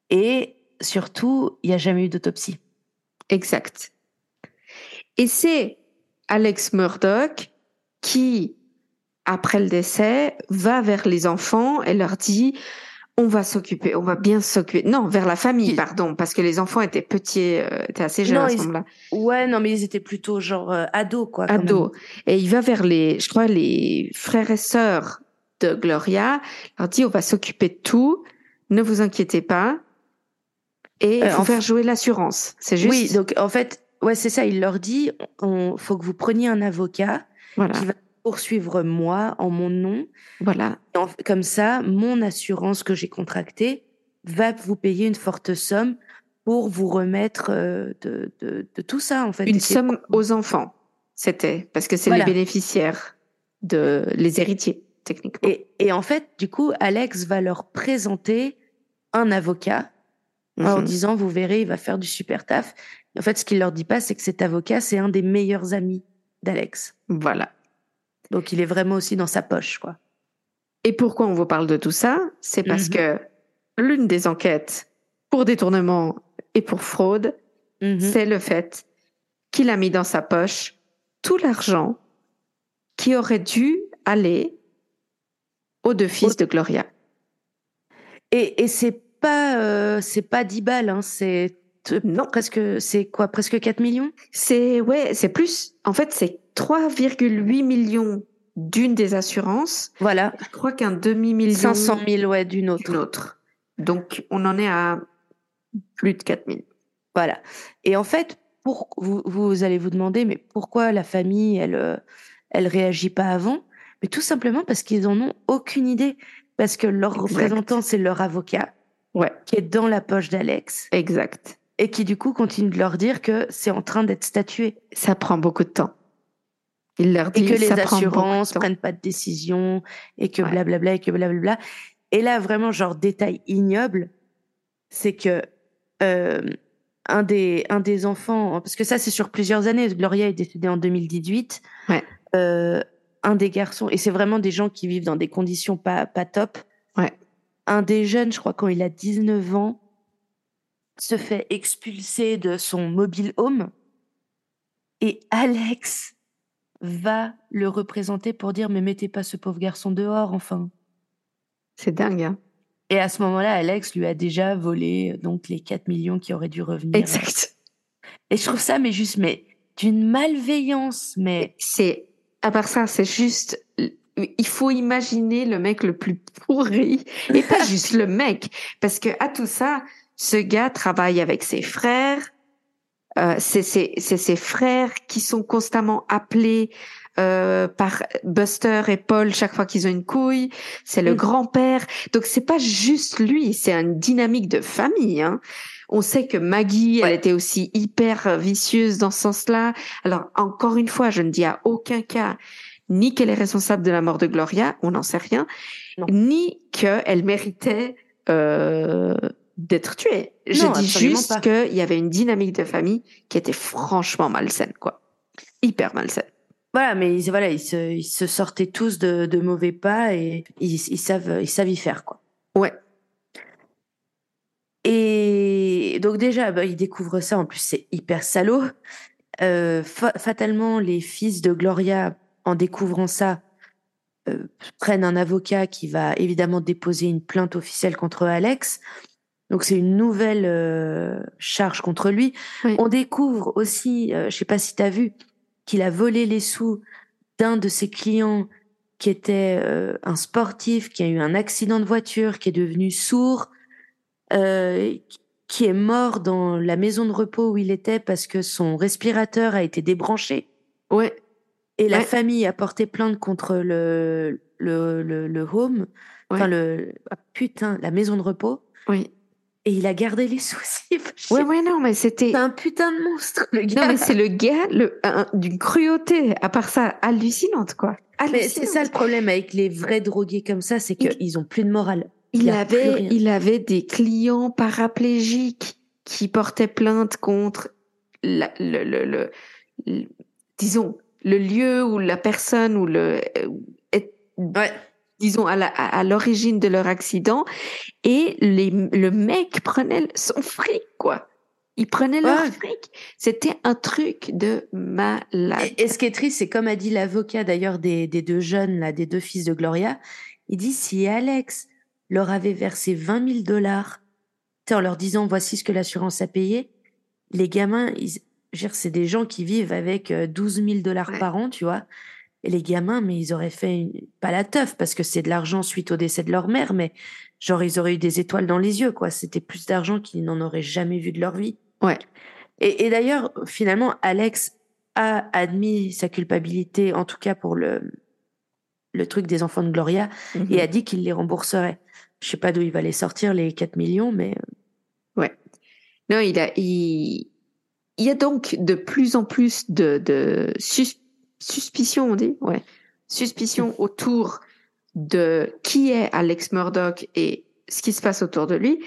Et surtout, il n'y a jamais eu d'autopsie. Exact. Et c'est Alex Murdoch qui, après le décès, va vers les enfants et leur dit on va s'occuper, on va bien s'occuper. Non, vers la famille, Il- pardon, parce que les enfants étaient petits, euh, étaient assez jeunes Non, à ce ils- moment-là, Ouais, non, mais ils étaient plutôt genre euh, ados, quoi. ados. Et il va vers les, je crois, les frères et sœurs de Gloria, leur dit on va s'occuper de tout, ne vous inquiétez pas. Et Euh, faut en faire jouer l'assurance. C'est juste. Oui, donc en fait, ouais, c'est ça. Il leur dit on faut que vous preniez un avocat voilà. qui va poursuivre moi en mon nom. Voilà. En- comme ça, mon assurance que j'ai contractée va vous payer une forte somme pour vous remettre euh, de, de, de tout ça, en fait. Une somme aux enfants, c'était, parce que c'est Voilà. les bénéficiaires, de les héritiers, techniquement. Et, et en fait, du coup, Alex va leur présenter un avocat en Mhm. disant, vous verrez, il va faire du super taf. En fait, ce qu'il leur dit pas, c'est que cet avocat, c'est un des meilleurs amis d'Alex. Voilà. Donc, il est vraiment aussi dans sa poche, quoi. Et pourquoi on vous parle de tout ça? C'est parce Mhm. que l'une des enquêtes pour détournement et pour fraude, Mhm. c'est le fait qu'il a mis dans sa poche tout l'argent qui aurait dû aller aux deux fils de Gloria. Et, et c'est pas, euh, c'est pas 10 balles, hein, c'est t- Non. presque, c'est quoi, presque 4 millions? C'est ouais, c'est plus. En fait, c'est 3,8 millions d'une des assurances. Voilà, Je crois qu'un demi-million 500 000, ouais, d'une autre. d'une autre. Donc, on en est à plus de 4 000. Voilà. Et en fait, pour, vous, vous allez vous demander, mais pourquoi la famille, elle, euh, elle réagit pas avant? Mais tout simplement parce qu'ils en ont aucune idée. Parce que leur Exact. représentant, c'est leur avocat, Ouais, qui est dans la poche d'Alex, exact. et qui du coup continue de leur dire que c'est en train d'être statué. Ça prend beaucoup de temps. Il leur dit Et que les prend assurances temps. prennent pas de décision, et que Ouais. blablabla, et que blablabla. Et là, vraiment, genre, détail ignoble, c'est que euh, un, des, un des enfants, parce que ça, c'est sur plusieurs années, Gloria est décédée en 2018. Ouais. Euh, un des garçons, et c'est vraiment des gens qui vivent dans des conditions pas, pas top. Ouais. Un des jeunes, je crois, quand il a 19 ans, se fait expulser de son mobile home. Et Alex va le représenter pour dire mais mettez pas ce pauvre garçon dehors enfin. C'est dingue. Hein Et à ce moment-là, Alex lui a déjà volé euh, donc les 4 millions qui auraient dû revenir. exact. Et je trouve ça mais juste mais d'une malveillance mais C'est à part ça, c'est juste. Il faut imaginer le mec le plus pourri et pas juste le mec, parce que à tout ça, ce gars travaille avec ses frères. Euh, c'est ses, frères qui sont constamment appelés euh, par Buster et Paul chaque fois qu'ils ont une couille. C'est le Mm. grand-père. Donc c'est pas juste lui, c'est une dynamique de famille. Hein. On sait que Maggie, elle était aussi hyper vicieuse dans ce sens-là. Alors encore une fois, je ne dis à aucun cas ni qu'elle est responsable de la mort de Gloria, on n'en sait rien, Non. ni qu'elle méritait euh, d'être Non, dis absolument juste qu'il y avait une dynamique de famille qui était franchement malsaine, quoi. Hyper malsaine. voilà mais ils, voilà ils se, ils se sortaient tous de, de mauvais pas et ils, ils savent ils savent y faire quoi. Ouais. Et donc déjà, bah, ils découvrent ça. En plus, c'est hyper salaud. Euh, fa- fatalement, les fils de Gloria, en découvrant ça, euh, prennent un avocat qui va évidemment déposer une plainte officielle contre Alex. Donc c'est une nouvelle euh, charge contre lui. Oui. On découvre aussi, euh, je sais pas si tu as vu, qu'il a volé les sous d'un de ses clients qui était euh, un sportif qui a eu un accident de voiture, qui est devenu sourd. Euh, qui est mort dans la maison de repos où il était parce que son respirateur a été débranché. Ouais. Et la famille a porté plainte contre le, le, le, le home, enfin le, ah, putain, la maison de repos. Oui. Et il a gardé les soucis. Ouais, ouais, non, mais c'était. C'est un putain de monstre, le gars. Non, mais c'est le gars le, un- d'une cruauté, à part ça, hallucinante, quoi. Mais c'est ça le problème avec les vrais drogués comme ça, c'est Il- qu'ils ont plus de morale. Il avait, il avait des clients paraplégiques qui portaient plainte contre la- le, le, le- le- disons, le lieu ou la personne ou le, euh, est- Ouais. Disons, à l'origine de leur accident. Et les, le mec prenait son fric, quoi. Il prenait leur Ouais. fric. C'était un truc de malade. Et, et ce qui est triste, c'est comme a dit l'avocat d'ailleurs des, des deux jeunes, là, des deux fils de Gloria, il dit si Alex leur avait versé 20 000 dollars, en leur disant voici ce que l'assurance a payé, les gamins, ils, c'est des gens qui vivent avec euh, 12 000 dollars Ouais. par an, tu vois. Et les gamins, mais ils auraient fait une- pas la teuf parce que c'est de l'argent suite au décès de leur mère, mais genre ils auraient eu des étoiles dans les yeux, quoi. C'était plus d'argent qu'ils n'en auraient jamais vu de leur vie. Ouais. Et, et d'ailleurs, finalement, Alex a admis sa culpabilité, en tout cas pour le, le truc des enfants de Gloria, Mhm. et a dit qu'il les rembourserait. Je sais pas d'où il va les sortir, les 4 millions, mais Non, il a, il, il y a donc de plus en plus de, de sus- suspicion, on dit, ouais, suspicion autour de qui est Alex Murdoch et ce qui se passe autour de lui.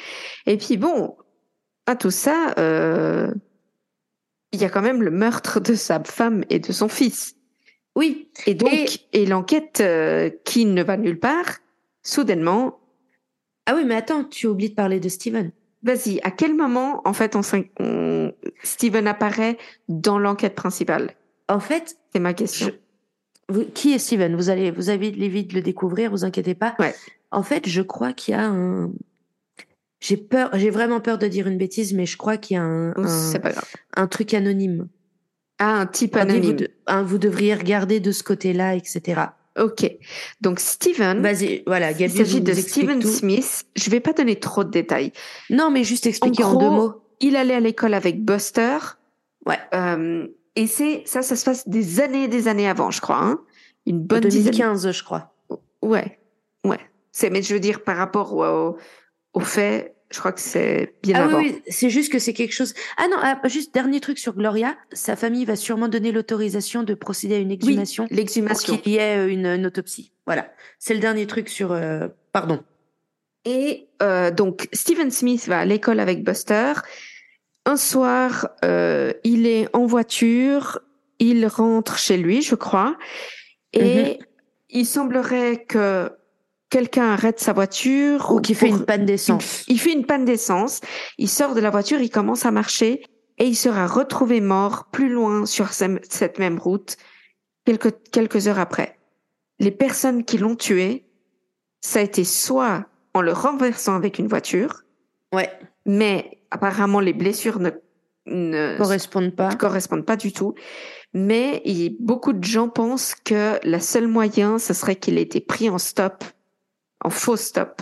Et puis bon, à tout ça, euh, il y a quand même le meurtre de sa femme et de son fils. oui. Et donc, Et- et, l'enquête euh, qui ne va nulle part, soudainement, Ah oui, mais attends, tu oublies de parler de Steven. Vas-y, à quel moment, en fait, on- Steven apparaît dans l'enquête principale? En fait, C'est ma question. je- vous- qui est Steven? Vous allez, vous avez vite de le découvrir, vous inquiétez pas. Ouais. En fait, je crois qu'il y a un. J'ai peur, j'ai vraiment peur de dire une bêtise, mais je crois qu'il y a un, un, pas grave. un truc anonyme. Ah, un type anonyme. Vous, de- hein, vous devriez regarder de ce côté-là, etc. Ok. Donc, Steven, Vas-y, voilà, il s'agit de Steven tout. Smith. Je vais pas donner trop de détails. Non, mais juste expliquer en, gros, deux mots. Il allait à l'école avec Buster. Ouais. Euh, et c'est ça, ça se passe des années et des années avant, je crois. Hein Une bonne En dizaine. 2015, je crois. Ouais, ouais. C'est, mais je veux dire par rapport au, au fait, je crois que c'est bien Ah avant. oui, oui, c'est juste que c'est quelque chose. Ah non, ah, juste dernier truc sur Gloria. Sa famille va sûrement donner l'autorisation de procéder à une exhumation pour l'exhumation. qu'il y ait euh, une, une autopsie. Voilà, c'est le dernier truc sur. euh, Pardon. Et euh, donc, Steven Smith va à l'école avec Buster. Un soir, euh, il est en voiture, il rentre chez lui, je crois, et il semblerait que quelqu'un arrête sa voiture Ou qui fait une panne d'essence. Il fait une panne d'essence, il sort de la voiture, il commence à marcher et il sera retrouvé mort plus loin sur ce- cette même route quelques, quelques heures après. Les personnes qui l'ont tué, ça a été soit en le renversant avec une voiture, Ouais, mais apparemment les blessures ne, ne correspondent pas. ne correspondent pas du tout. Mais il- beaucoup de gens pensent que la seule moyen, ce serait qu'il ait été pris en stop, en faux stop,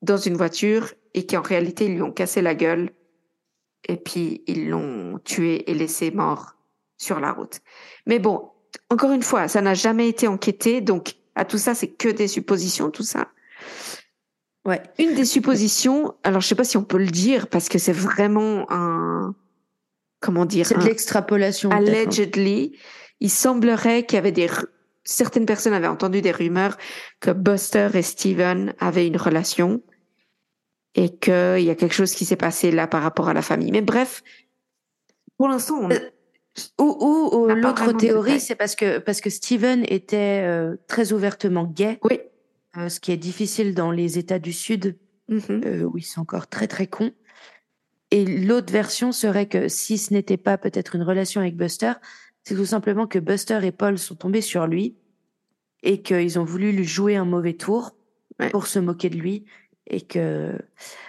dans une voiture et qu'en réalité, ils lui ont cassé la gueule et puis ils l'ont tué et laissé mort sur la route. Mais bon, encore une fois, ça n'a jamais été enquêté, donc à tout ça, c'est que des suppositions, tout ça. Ouais. Une des suppositions, alors je sais pas si on peut le dire parce que c'est vraiment un, comment dire, C'est de l'extrapolation. hein. allegedly, il semblerait qu'il y avait des certaines personnes avaient entendu des rumeurs que Buster et Steven avaient une relation et qu'il y a quelque chose qui s'est passé là par rapport à la famille. Mais bref, pour l'instant, on... Euh, Ou, ou, ou l'autre théorie, c'est parce que, parce que Steven était euh, très ouvertement gay, oui. Euh, ce qui est difficile dans les États du Sud, Mhm. euh, où ils sont encore très très cons. Et l'autre version serait que si ce n'était pas peut-être une relation avec Buster, c'est tout simplement que Buster et Paul sont tombés sur lui et qu'ils ont voulu lui jouer un mauvais tour Ouais. pour se moquer de lui. Et que,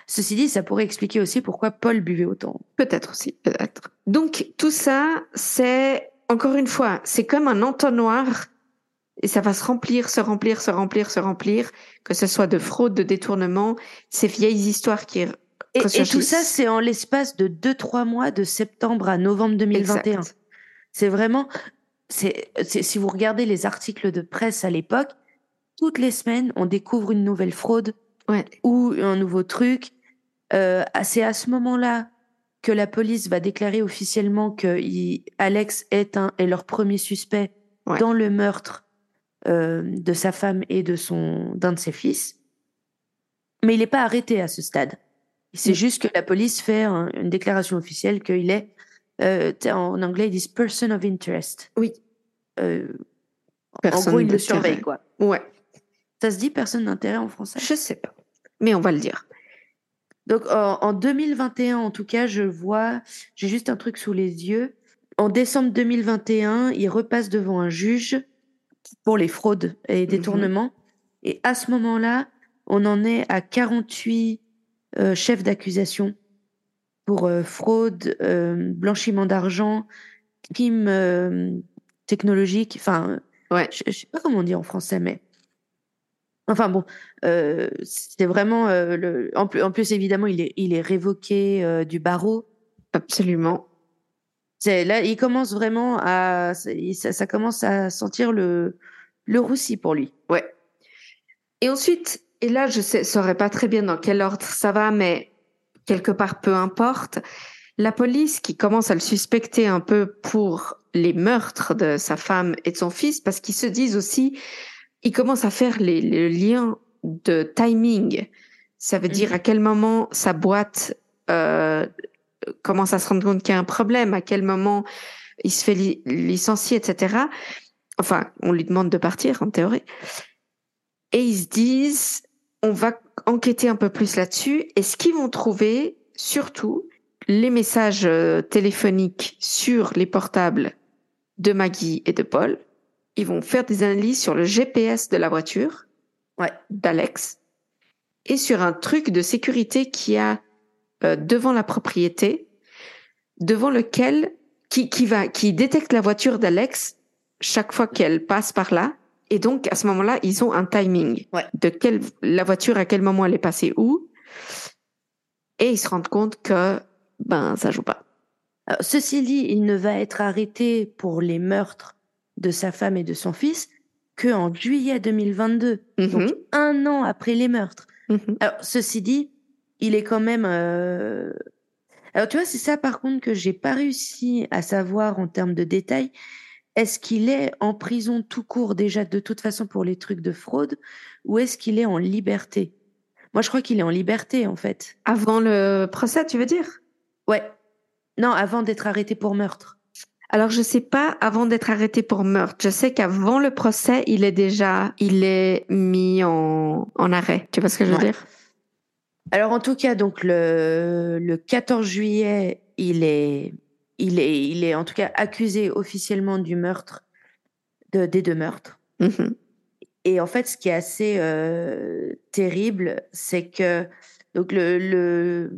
ceci dit, ça pourrait expliquer aussi pourquoi Paul buvait autant. Peut-être aussi, peut-être. Donc tout ça, c'est encore une fois, c'est comme un entonnoir et ça va se remplir, se remplir, se remplir, se remplir, que ce soit de fraude, de détournement, ces vieilles histoires qui Et, et tout ça, c'est en l'espace de 2-3 mois, de septembre à novembre 2021. Exact. C'est vraiment, c'est, si vous regardez les articles de presse à l'époque, toutes les semaines, on découvre une nouvelle fraude Ouais. ou un nouveau truc. Euh, c'est à ce moment-là que la police va déclarer officiellement que il- Alex est, un, est leur premier suspect Ouais. dans le meurtre de sa femme et de son d'un de ses fils. Mais il n'est pas arrêté à ce stade. C'est Mm. juste que la police fait un- une déclaration officielle qu'il est, euh, en anglais, ils disent person of interest. Oui. Euh, en gros, ils le surveillent, quoi. Ouais. Ça se dit personne d'intérêt en français? Je sais pas. Mais on va le dire. Donc en, en 2021, en tout cas, je vois, j'ai juste un truc sous les yeux. En décembre 2021, il repasse devant un juge pour les fraudes et détournements. Et à ce moment-là, on en est à 48 euh, chefs d'accusation pour euh, fraude, euh, blanchiment d'argent, crime technologique. Enfin, Ouais. je, je sais pas comment on dit en français, mais enfin bon, c'était vraiment le. En plus, en plus, évidemment, il est, il est révoqué du barreau. Absolument. C'est là, il commence vraiment à, ça, ça commence à sentir le le roussi pour lui. Ouais. Et ensuite, et là, je sais, saurais pas très bien dans quel ordre ça va, mais quelque part, peu importe. La police qui commence à le suspecter un peu pour les meurtres de sa femme et de son fils, parce qu'ils se disent aussi, ils commencent à faire les, les liens de timing. Ça veut dire Mhm. à quel moment sa boîte euh, commence à se rendre compte qu'il y a un problème, à quel moment il se fait li- licencier, etc. Enfin, on lui demande de partir en théorie. Et ils se disent, on va enquêter un peu plus là-dessus. Et ce qu'ils vont trouver, surtout, les messages euh, téléphoniques sur les portables de Maggie et de Paul. Ils vont faire des analyses sur le GPS de la voiture Ouais. d'Alex et sur un truc de sécurité qui a euh, devant la propriété, devant lequel qui, qui va qui détecte la voiture d'Alex chaque fois qu'elle passe par là. Et donc à ce moment-là, ils ont un timing Ouais. de quelle la voiture à quel moment elle est passée où. Et ils se rendent compte que ben ça joue pas. Alors, ceci dit, il ne va être arrêté pour les meurtres de sa femme et de son fils que en juillet 2022, donc Mhm, un an après les meurtres. mhm. Alors, ceci dit, il est quand même. euh, Alors, tu vois, c'est ça par contre que j'ai pas réussi à savoir en termes de détails. Est-ce qu'il est en prison tout court déjà de toute façon pour les trucs de fraude ou est-ce qu'il est en liberté? Moi, je crois qu'il est en liberté en fait. Avant le procès, tu veux dire? Ouais. Non, avant d'être arrêté pour meurtre. Alors je sais pas avant d'être arrêté pour meurtre. Je sais qu'avant le procès, il est déjà il est mis en, en arrêt. Tu vois ce que je veux Ouais. dire? Alors en tout cas, donc le, le 14 juillet, il est, il est, il est en tout cas accusé officiellement du meurtre, de, des deux meurtres. Mhm. Et en fait, ce qui est assez euh, terrible, c'est que donc le, le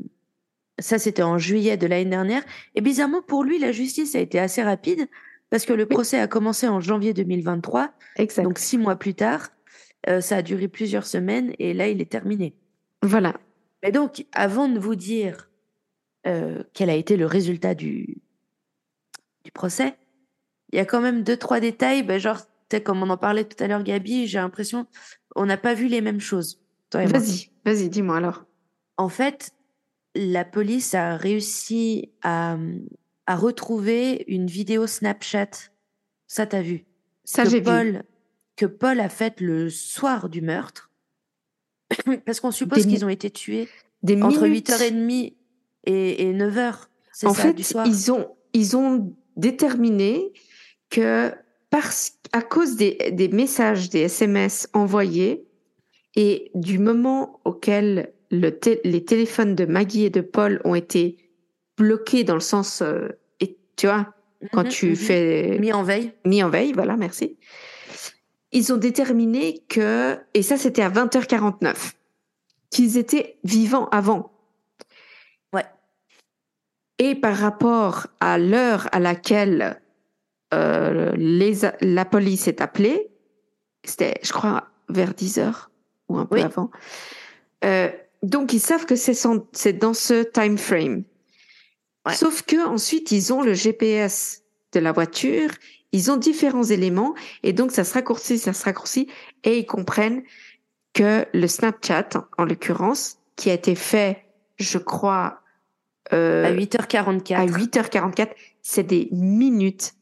ça c'était en juillet de l'année dernière. Et bizarrement pour lui, la justice a été assez rapide parce que le procès a commencé en janvier 2023, Exact. donc six mois plus tard. Euh, ça a duré plusieurs semaines et là, il est terminé. voilà. Mais donc, avant de vous dire euh, quel a été le résultat du, du procès, il y a quand même deux, trois détails. Ben, genre, comme on en parlait tout à l'heure, Gabi, j'ai l'impression on n'a pas vu les mêmes choses. et. Vas-y, vas-y, dis-moi alors. En fait, la police a réussi à, à retrouver une vidéo Snapchat. Ça, t'as vu? Ça j'ai vu. Paul, que Paul a faite le soir du meurtre. Parce qu'on suppose qu'ils ont été tués Des entre minutes. 8h30 et, et 9h. C'est En ça, fait, du soir. ils ont ils ont déterminé que parce à cause des, des messages, des SMS envoyés et du moment auquel le té- les téléphones de Maggie et de Paul ont été bloqués dans le sens euh, et tu vois quand Mhm, tu mhm. fais Mis en veille. mis en veille, voilà, merci. Ils ont déterminé que, et ça c'était à 20h49, qu'ils étaient vivants avant. Ouais. Et par rapport à l'heure à laquelle euh, les, la police est appelée, c'était, je crois, vers 10 heures ou un peu Oui. avant, euh, Donc, ils savent que c'est dans ce time frame. Ouais. Sauf que ensuite, ils ont le GPS de la voiture, ils ont différents éléments, et donc ça se raccourcit, ça se raccourcit, et ils comprennent que le Snapchat, en l'occurrence, qui a été fait, je crois, euh, À 8h44. à 8h44, c'est des minutes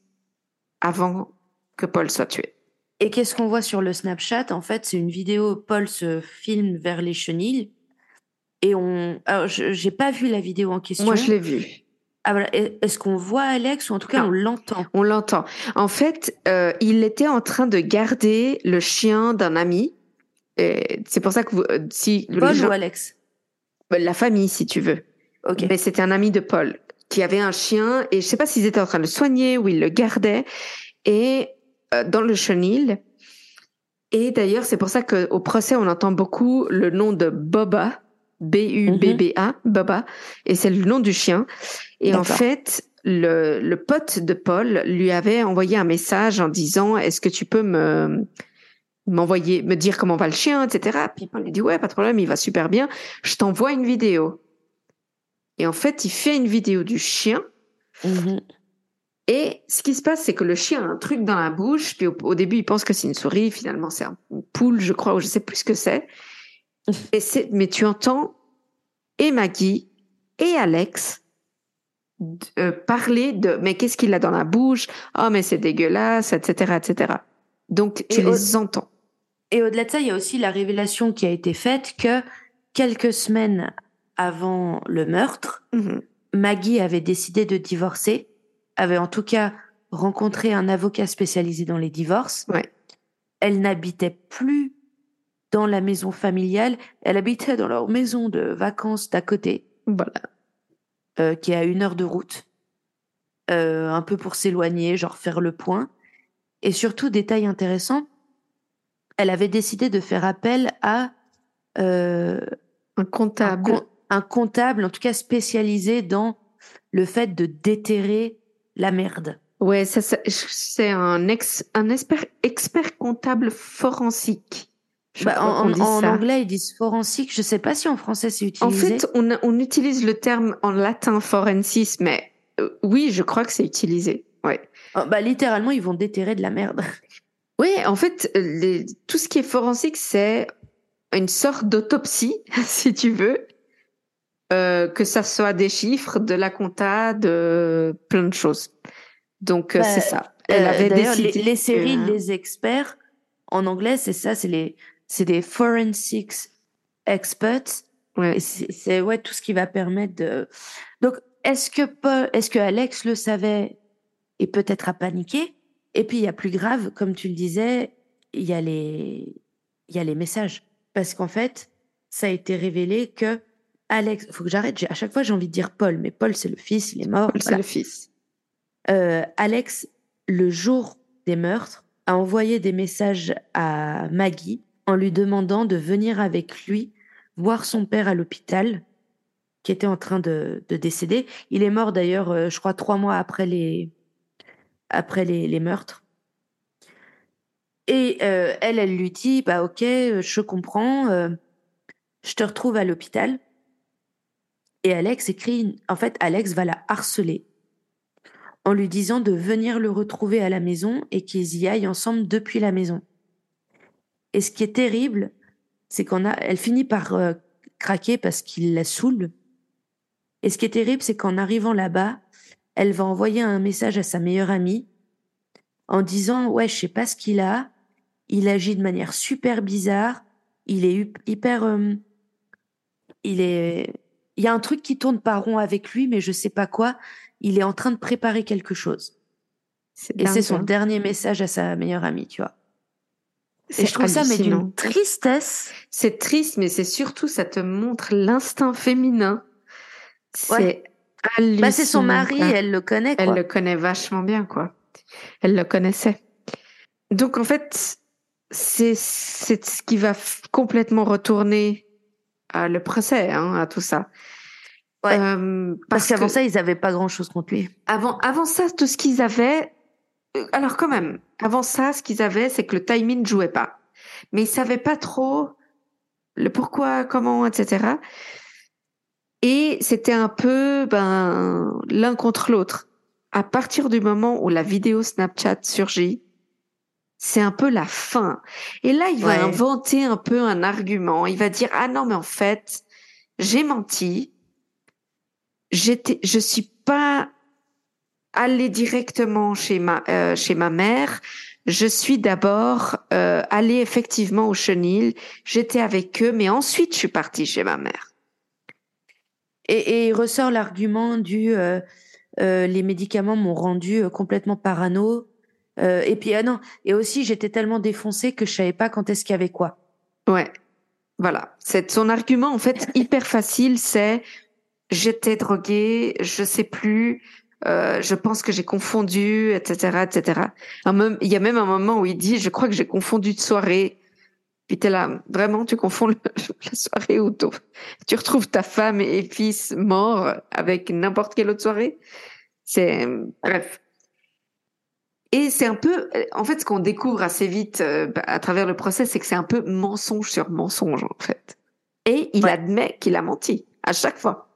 avant que Paul soit tué. Et qu'est-ce qu'on voit sur le Snapchat? En fait, c'est une vidéo. Paul se filme vers les chenilles. Et on. Alors, je j'ai pas vu la vidéo en question. Moi, je l'ai vu. Ah, voilà. Est-ce qu'on voit Alex ou en tout cas Non. on l'entend? On l'entend. En fait, euh, il était en train de garder le chien d'un ami. C'est pour ça que vous, euh, si Paul gens- ou Alex? La famille, si tu veux. Mais c'était un ami de Paul qui avait un chien et je sais pas s'ils étaient en train de le soigner ou ils le gardaient et euh, dans le chenil. Et d'ailleurs, c'est pour ça qu'au procès, on entend beaucoup le nom de Boba, B-U-B-B-A, Boba, et c'est le nom du chien. Et en fait, le, le pote de Paul lui avait envoyé un message en disant Est-ce que tu peux me m'envoyer, me dire comment va le chien, etc. Puis Paul lui dit Ouais, pas de problème, il va super bien. Je t'envoie une vidéo. Et en fait, il fait une vidéo du chien. Mhm. Et ce qui se passe, c'est que le chien a un truc dans la bouche. Puis au, au début, il pense que c'est une souris. Finalement, c'est un- une poule, je crois, ou je sais plus ce que c'est. Mais tu entends et Maggie et Alex euh, parler de mais qu'est-ce qu'il a dans la bouche? Oh, mais c'est dégueulasse, etc., etc. Donc tu Et les entends. Et au-delà de ça, il y a aussi la révélation qui a été faite que quelques semaines avant le meurtre, Mhm. Maggie avait décidé de divorcer, avait en tout cas rencontré un avocat spécialisé dans les divorces. Ouais. Elle n'habitait plus dans la maison familiale, elle habitait dans leur maison de vacances d'à côté, Voilà. euh, qui est à une heure de route, euh, un peu pour s'éloigner, genre faire le point. Et surtout, détail intéressant, elle avait décidé de faire appel à euh, Un un, comptable. com- un comptable, en tout cas spécialisé dans le fait de déterrer la merde. Ouais, ça, ça- c'est un ex, un expert, expert comptable forensique. Bah, en en- en anglais, ils disent forensique. Je sais pas si en français c'est En utilisé. fait, on, utilise le terme en latin forensis, mais euh, oui, je crois que c'est utilisé. Ouais. Oh, bah, littéralement, ils vont déterrer de la merde. Oui, en fait, les, tout ce qui est forensique, c'est une sorte d'autopsie, si tu veux, euh, que ça soit des chiffres, de la compta, de plein de choses. Donc, euh, Bah, c'est ça. Elle avait les, les séries, les experts, en anglais, c'est ça, c'est les, c'est des forensics experts. Ouais. C'est ouais tout ce qui va permettre de. Donc, est-ce que Paul, est-ce que Alex le savait et peut-être a paniqué? Et puis il y a plus grave, comme tu le disais, il y a les, il y a les messages, parce qu'en fait, ça a été révélé que Alex, faut que j'arrête. À chaque fois, j'ai envie de dire Paul, mais Paul c'est le fils, il est mort. Paul, c'est le fils. Euh, Alex, le jour des meurtres, a envoyé des messages à Maggie en lui demandant de venir avec lui voir son père à l'hôpital, qui était en train de, de décéder. Il est mort d'ailleurs, euh, je crois, trois mois après les, après les, meurtres. Et euh, elle, elle lui dit, bah ok, euh, je comprends, je te retrouve à l'hôpital. Et Alex écrit, en fait, Alex va la harceler en lui disant de venir le retrouver à la maison et qu'ils y aillent ensemble depuis la maison. Et ce qui est terrible, c'est qu'on a, elle finit par euh, craquer parce qu'il la saoule. Et ce qui est terrible, c'est qu'en arrivant là-bas, elle va envoyer un message à sa meilleure amie en disant ouais, je sais pas ce qu'il a, il agit de manière super bizarre, il est hyper, euh, il est, il y a un truc qui tourne pas rond avec lui, mais je sais pas quoi. Il est en train de préparer quelque chose. Et c'est son hein. dernier message à sa meilleure amie, tu vois. Et C'est je trouve ça mais d'une tristesse. C'est triste, mais c'est surtout, ça te montre l'instinct féminin. C'est Ouais. hallucinant. Bah, c'est son mari, quoi. elle le connaît, quoi. Elle le connaît vachement bien, quoi. Elle le connaissait. Donc, en fait, c'est c'est ce qui va complètement retourner à le procès, hein, à tout ça. Ouais. Euh, Parce qu'avant ça, ils avaient pas grand chose contre lui. avant, avant ça, tout ce qu'ils avaient. Euh, Alors, quand même, avant ça, ce qu'ils avaient, c'est que le timing ne jouait pas. Mais ils savaient pas trop le pourquoi, comment, etc. Et c'était un peu ben, l'un contre l'autre. À partir du moment où la vidéo Snapchat surgit, c'est un peu la fin. Et là, il va inventer un peu un argument. Il va dire ah non mais en fait j'ai menti. J'étais, je suis pas allée directement chez ma euh, chez ma mère. Je suis d'abord euh, allée effectivement au chenil. J'étais avec eux, mais ensuite je suis partie chez ma mère. Et, et il ressort l'argument du euh, euh, les médicaments m'ont rendu complètement parano. Et puis ah non, et aussi j'étais tellement défoncée que je savais pas quand est-ce qu'il y avait quoi. Ouais, voilà. C'est son argument en fait hyper facile, c'est j'étais droguée, je sais plus, euh, je pense que j'ai confondu, etc., etc. Il y a même un moment où il dit, je crois que j'ai confondu de soirée. Puis t'es là, vraiment, tu confonds le, la soirée où tu retrouves ta femme et fils morts avec n'importe quelle autre soirée. C'est bref. Et c'est un peu, en fait, ce qu'on découvre assez vite euh, à travers le procès, c'est que c'est un peu mensonge sur mensonge, en fait. Et il admet qu'il a menti à chaque fois.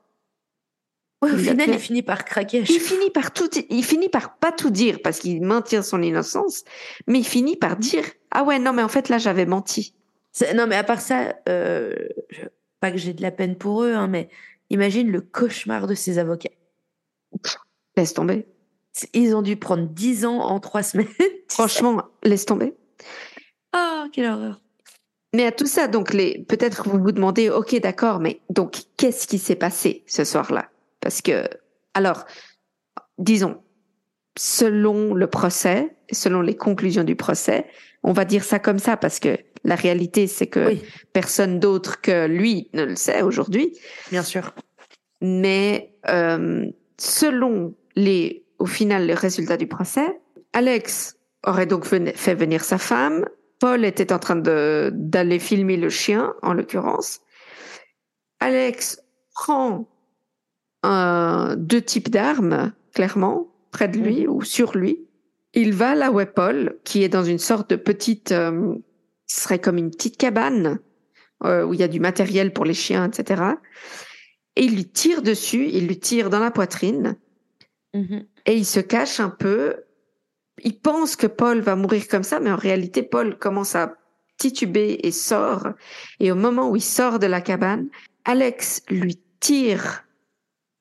Ouais, au final, il finit par craquer. Il finit par tout, il finit par pas tout dire parce qu'il maintient son innocence, mais il finit par dire ah ouais non mais en fait là j'avais menti. Non mais à part ça, euh, pas que j'ai de la peine pour eux, hein, mais imagine le cauchemar de ces avocats. Laisse tomber. Ils ont dû prendre 10 ans en 3 semaines. Franchement, laisse tomber. Ah, oh, quelle horreur. Mais à tout ça, donc les, peut-être vous vous demandez, ok, d'accord, mais donc qu'est-ce qui s'est passé ce soir-là? Parce que, alors, disons, selon le procès, selon les conclusions du procès, on va dire ça comme ça parce que la réalité, c'est que personne d'autre que lui ne le sait aujourd'hui. Bien sûr. Mais euh, selon les, au final, les résultats du procès, Alex aurait donc fait venir sa femme. Paul était en train de d'aller filmer le chien, en l'occurrence. Alex prend deux types d'armes, clairement, près de lui ou sur lui. Il va là où est Paul, qui est dans une sorte de petite, euh, ce serait comme une petite cabane euh, où il y a du matériel pour les chiens, etc. Et il lui tire dessus, il lui tire dans la poitrine, mm-hmm. et il se cache un peu. Il pense que Paul va mourir comme ça, mais en réalité, Paul commence à tituber et sort. Et au moment où il sort de la cabane, Alex lui tire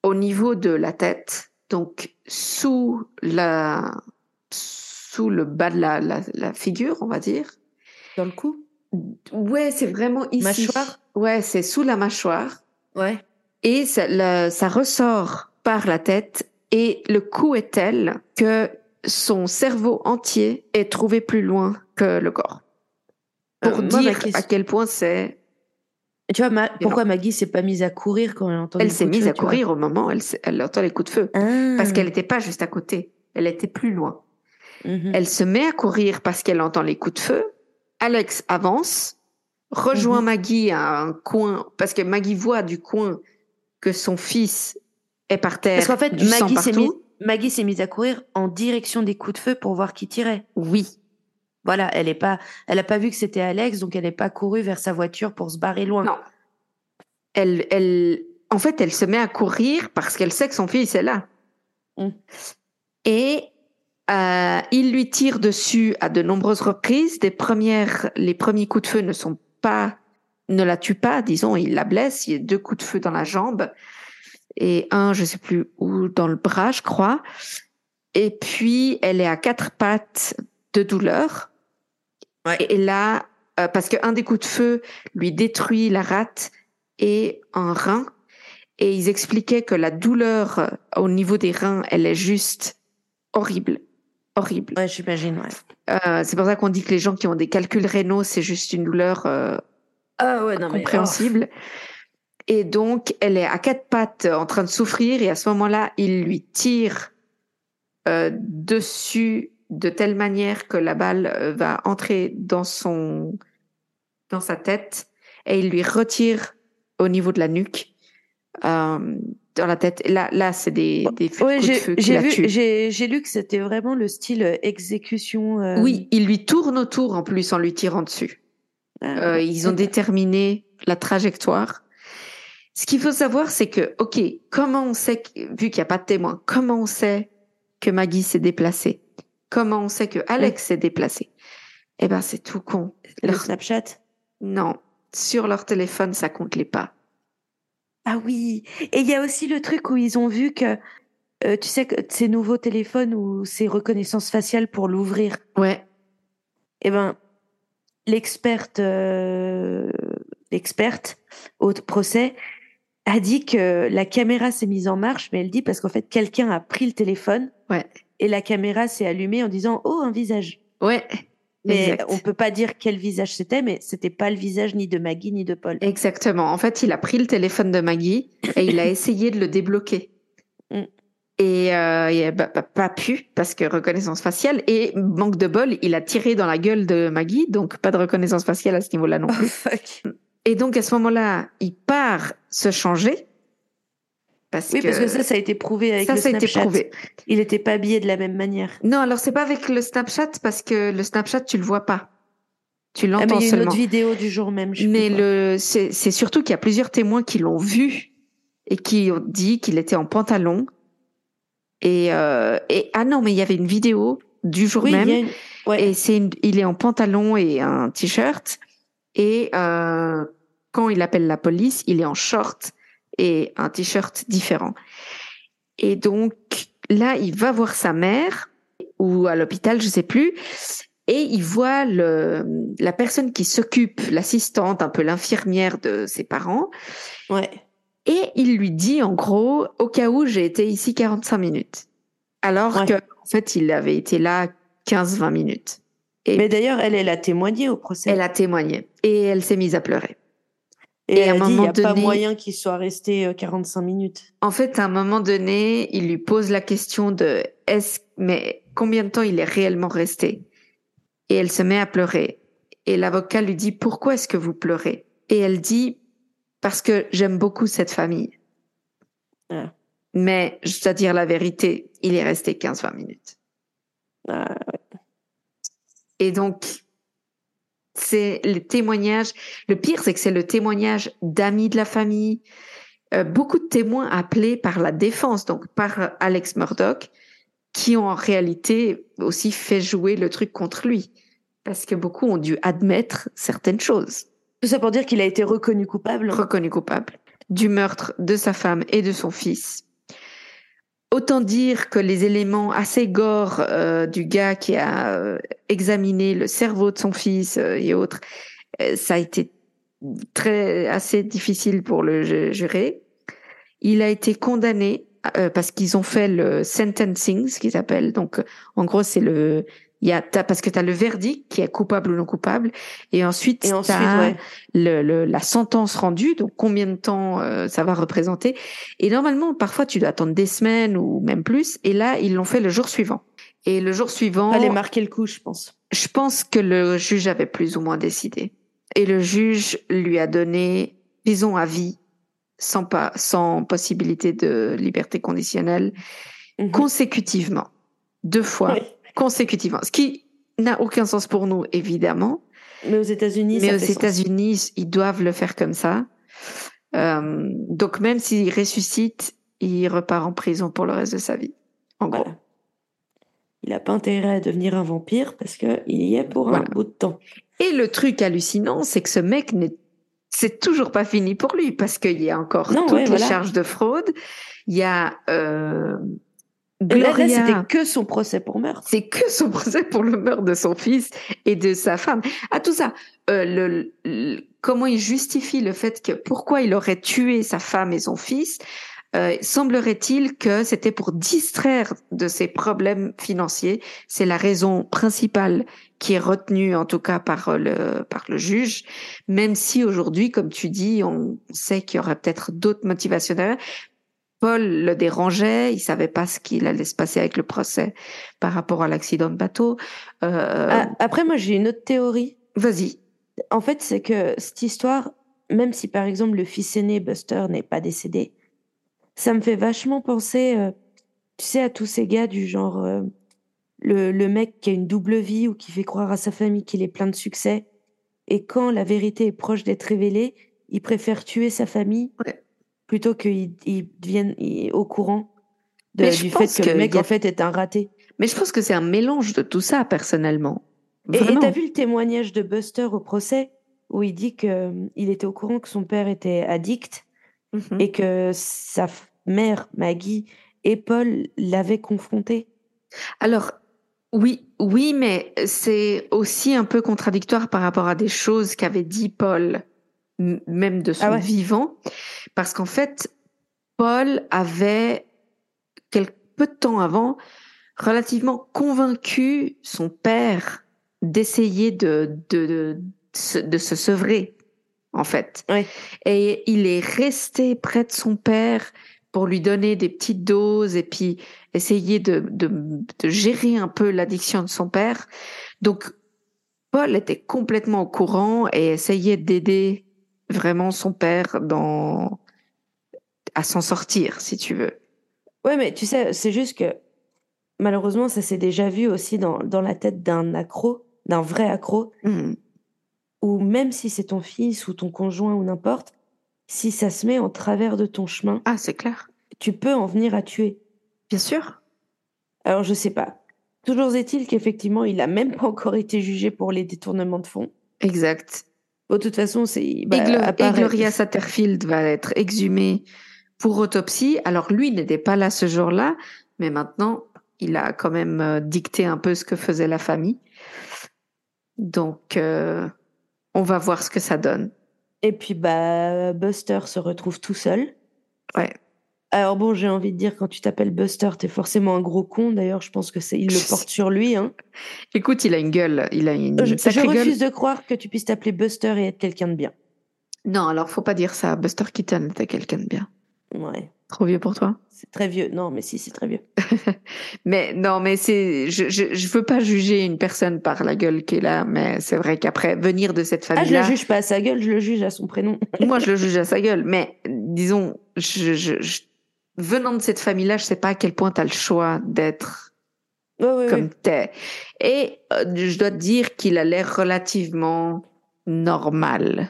au niveau de la tête, donc sous la sous le bas de la, la, la figure, on va dire. Dans le cou? Ouais, c'est vraiment ici. Mâchoire? Ouais, c'est sous la mâchoire. Ouais. Et ça, ça ressort par la tête et le coup est tel que son cerveau entier est trouvé plus loin que le corps. Pour euh, dire à quel point c'est. Tu vois, pourquoi Maggie s'est pas mise à courir quand elle entend Elle s'est mise à courir au moment où elle, elle entend les coups de feu. Ah. Parce qu'elle n'était pas juste à côté. Elle était plus loin. Mhm. Elle se met à courir parce qu'elle entend les coups de feu. Alex avance, rejoint mhm. Maggie à un coin, parce que Maggie voit du coin que son fils est par terre. Parce qu'en fait, Maggie s'est, mise, Maggie s'est mise à courir en direction des coups de feu pour voir qui tirait. Oui. Voilà, elle est pas, elle a pas vu que c'était Alex, donc elle n'est pas courue vers sa voiture pour se barrer loin. Non. Elle, elle, en fait, elle se met à courir parce qu'elle sait que son fils est là. Mm. Et euh, il lui tire dessus à de nombreuses reprises. Des premières, les premiers coups de feu ne sont pas, ne la tuent pas, disons, il la blesse. Il y a deux coups de feu dans la jambe et un, je sais plus où, dans le bras, je crois. Et puis, elle est à quatre pattes de douleur. Et là, euh, parce qu'un des coups de feu lui détruit la rate et un rein. Et ils expliquaient que la douleur euh, au niveau des reins, elle est juste horrible horrible. Ouais, j'imagine, ouais. Euh, c'est pour ça qu'on dit que les gens qui ont des calculs rénaux, c'est juste une douleur euh, ah ouais, non, compréhensible. Et donc, elle est à quatre pattes en train de souffrir et à ce moment-là, il lui tire euh, dessus de telle manière que la balle va entrer dans son dans sa tête et il lui retire au niveau de la nuque. Euh, dans la tête. Là, là, c'est des, des ouais, coups de feu J'ai vu, j'ai lu que c'était vraiment le style euh, exécution. Euh... Oui, il lui tourne autour en plus en lui tirant dessus. Ah, euh, ils ont déterminé la trajectoire. Ce qu'il faut savoir, c'est que, OK, comment on sait, vu qu'il n'y a pas de témoin, comment on sait que Maggie s'est déplacée? Comment on sait que Alex s'est déplacé Eh ben, c'est tout con. Le Snapchat? Non, sur leur téléphone, ça compte les pas. Ah oui, et il y a aussi le truc où ils ont vu que, euh, tu sais, que ces nouveaux téléphones ou ces reconnaissances faciales pour l'ouvrir. Ouais. Eh ben, l'experte, euh, l'experte au procès a dit que la caméra s'est mise en marche, mais elle dit parce qu'en fait, quelqu'un a pris le téléphone. Ouais. Et la caméra s'est allumée en disant, oh, un visage. Ouais. Mais on peut pas dire quel visage c'était, mais c'était pas le visage ni de Maggie ni de Paul. Exactement. En fait, il a pris le téléphone de Maggie et il a essayé de le débloquer. Mm. Et euh, il n'a pas pu parce que reconnaissance faciale et manque de bol, il a tiré dans la gueule de Maggie, donc pas de reconnaissance faciale à ce niveau-là non plus. Oh, et donc à ce moment-là, il part se changer. Parce oui, parce que ça, ça a été prouvé avec ça, le ça Snapchat. A été prouvé. Il n'était pas habillé de la même manière. Non, alors c'est pas avec le Snapchat parce que le Snapchat, tu le vois pas. Tu l'entends ah, mais il y a une autre vidéo du jour même. Je mais le, c'est surtout qu'il y a plusieurs témoins qui l'ont vu et qui ont dit qu'il était en pantalon. Et, euh, et ah non, mais il y avait une vidéo du jour même. Une... Ouais. Et c'est il est en pantalon et un t-shirt. Et euh, quand il appelle la police, il est en short et un t-shirt différent. Et donc là, il va voir sa mère ou à l'hôpital, je sais plus, et il voit le, la personne qui s'occupe, l'assistante, un peu l'infirmière de ses parents. Ouais. Et il lui dit en gros, au cas où j'ai été ici 45 minutes. Alors que en fait, il avait été là 15-20 minutes. Et Mais d'ailleurs, elle, elle a témoigné au procès. Elle a témoigné et elle s'est mise à pleurer. Et, à un moment il n'y a pas moyen qu'il soit resté 45 euh, minutes. En fait, à un moment donné, il lui pose la question de est-ce mais combien de temps il est réellement resté? Et elle se met à pleurer. Et l'avocat lui dit pourquoi est-ce que vous pleurez? Et elle dit parce que j'aime beaucoup cette famille. Ah. Mais je dois dire la vérité, il est resté 15-20 minutes. Ah, ouais. Et donc, c'est le témoignage. Le pire, c'est que c'est le témoignage d'amis de la famille, euh, beaucoup de témoins appelés par la défense, donc par Alex Murdoch, qui ont en réalité aussi fait jouer le truc contre lui, parce que beaucoup ont dû admettre certaines choses. Tout ça pour dire qu'il a été reconnu coupable. Reconnu coupable du meurtre de sa femme et de son fils. Autant dire que les éléments assez gore euh, du gars qui a euh, examiné le cerveau de son fils euh, et autres, ça a été très assez difficile pour le jurer. Il a été condamné parce qu'ils ont fait le sentencing, ce qu'ils appellent. Donc, en gros, c'est le il y a parce que tu as le verdict qui est coupable ou non coupable. Et ensuite tu as le, le, la sentence rendue. Donc combien de temps euh, ça va représenter. Et normalement parfois tu dois attendre des semaines ou même plus. Et là ils l'ont fait le jour suivant. Et le jour suivant fallait marquer le coup je pense. je pense que le juge avait plus ou moins décidé. Et le juge lui a donné prison à vie sans pas sans possibilité de liberté conditionnelle mhm. consécutivement. Deux fois consécutivement. Ce qui n'a aucun sens pour nous, évidemment. Mais aux États-Unis, Mais aux États-Unis, ils doivent le faire comme ça. Euh, donc même s'il ressuscite, il repart en prison pour le reste de sa vie. En gros. Il n'a pas intérêt à devenir un vampire parce qu'il y est pour un bout de temps. Et le truc hallucinant, c'est que ce mec n'est c'est toujours pas fini pour lui parce qu'il y a encore toutes les charges de fraude. Il y a euh, Gloria, c'était que son procès pour meurtre. C'est que son procès pour le meurtre de son fils et de sa femme. À tout ça, euh, le, comment il justifie le fait que pourquoi il aurait tué sa femme et son fils euh, Semblerait-il que c'était pour distraire de ses problèmes financiers. C'est la raison principale qui est retenue, en tout cas par le par le juge. Même si aujourd'hui, comme tu dis, on sait qu'il y aurait peut-être d'autres motivations derrière. Paul le dérangeait, il savait pas ce qu'il allait se passer avec le procès par rapport à l'accident de bateau. Euh... Ah, après, moi, j'ai une autre théorie. Vas-y. En fait, c'est que cette histoire, même si par exemple le fils aîné Buster n'est pas décédé, ça me fait vachement penser, euh, tu sais, à tous ces gars du genre euh, le, le mec qui a une double vie ou qui fait croire à sa famille qu'il est plein de succès, et quand la vérité est proche d'être révélée, il préfère tuer sa famille Ouais. Plutôt qu'il il devienne il- au courant de- du fait que le mec a- en fait est un raté. Mais je pense que c'est un mélange de tout ça, personnellement. Et et Vraiment. t'as vu le témoignage de Buster au procès où il dit que euh, il était au courant que son père était addict Mhm. et que sa mère Maggie et Paul l'avaient confronté. Alors, oui, oui, mais c'est aussi un peu contradictoire par rapport à des choses qu'avait dit Paul, même de son Ah ouais. vivant, parce qu'en fait, Paul avait, quel, peu de temps avant, relativement convaincu son père d'essayer de, de, de, se- de se sevrer, en fait. Ouais. Et il est resté près de son père pour lui donner des petites doses et puis essayer de, de, de gérer un peu l'addiction de son père. Donc, Paul était complètement au courant et essayait d'aider vraiment son père dans à s'en sortir, si tu veux. Ouais, mais tu sais, c'est juste que malheureusement, ça s'est déjà vu aussi dans, dans la tête d'un accro, d'un vrai accro, Mhm. où même si c'est ton fils ou ton conjoint ou n'importe, si ça se met en travers de ton chemin, Ah, c'est clair. tu peux en venir à tuer. Bien sûr. Alors, je sais pas. Toujours est-il qu'effectivement, il a même pas encore été jugé pour les détournements de fonds. Exact. Bon, de toute façon, c'est. bah, et, Gloria Satterfield va être exhumée pour autopsie. Alors lui n'était pas là ce jour-là, mais maintenant il a quand même euh, dicté un peu ce que faisait la famille. Donc euh, on va voir ce que ça donne. Et puis, bah, Buster se retrouve tout seul. Ouais. Alors bon, j'ai envie de dire, quand tu t'appelles Buster, t'es forcément un gros con. D'ailleurs, je pense que c'est, il le porte sur lui. Hein. Écoute, il a une gueule, il a une Je, je gueule. refuse de croire que tu puisses t'appeler Buster et être quelqu'un de bien. Non, alors faut pas dire ça. Buster Keaton était quelqu'un de bien. Ouais, Trop vieux pour toi? c'est très vieux. Non, mais si, c'est très vieux. Mais non, mais c'est, je, je, je veux pas juger une personne par la gueule qu'elle a, mais c'est vrai qu'après venir de cette Ah, je famille-là. le juge pas à sa gueule, je le juge à son prénom. Moi, je le juge à sa gueule, mais disons, je, je, je- venant de cette famille-là, je sais pas à quel point tu as le choix d'être comme ouais. t'es. Et euh, je dois te dire qu'il a l'air relativement normal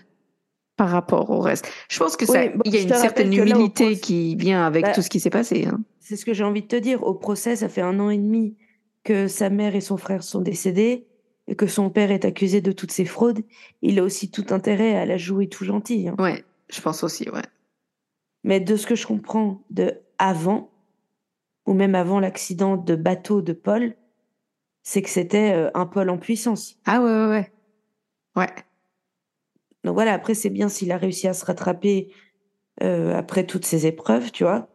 par rapport au reste. Je pense que ça, Oui, bon, il y a une certaine là, humilité qui vient avec Bah, tout ce qui s'est passé. hein. C'est ce que j'ai envie de te dire. Au procès, ça fait un an et demi que sa mère et son frère sont décédés et que son père est accusé de toutes ces fraudes. Il a aussi tout intérêt à la jouer tout gentil. hein. Ouais, je pense aussi, ouais. Mais de ce que je comprends de avant, ou même avant l'accident de bateau de Paul, c'est que c'était euh, un Paul en puissance. Ah ouais, ouais, ouais. Ouais. Donc voilà, après, c'est bien s'il a réussi à se rattraper euh, après toutes ces épreuves, tu vois.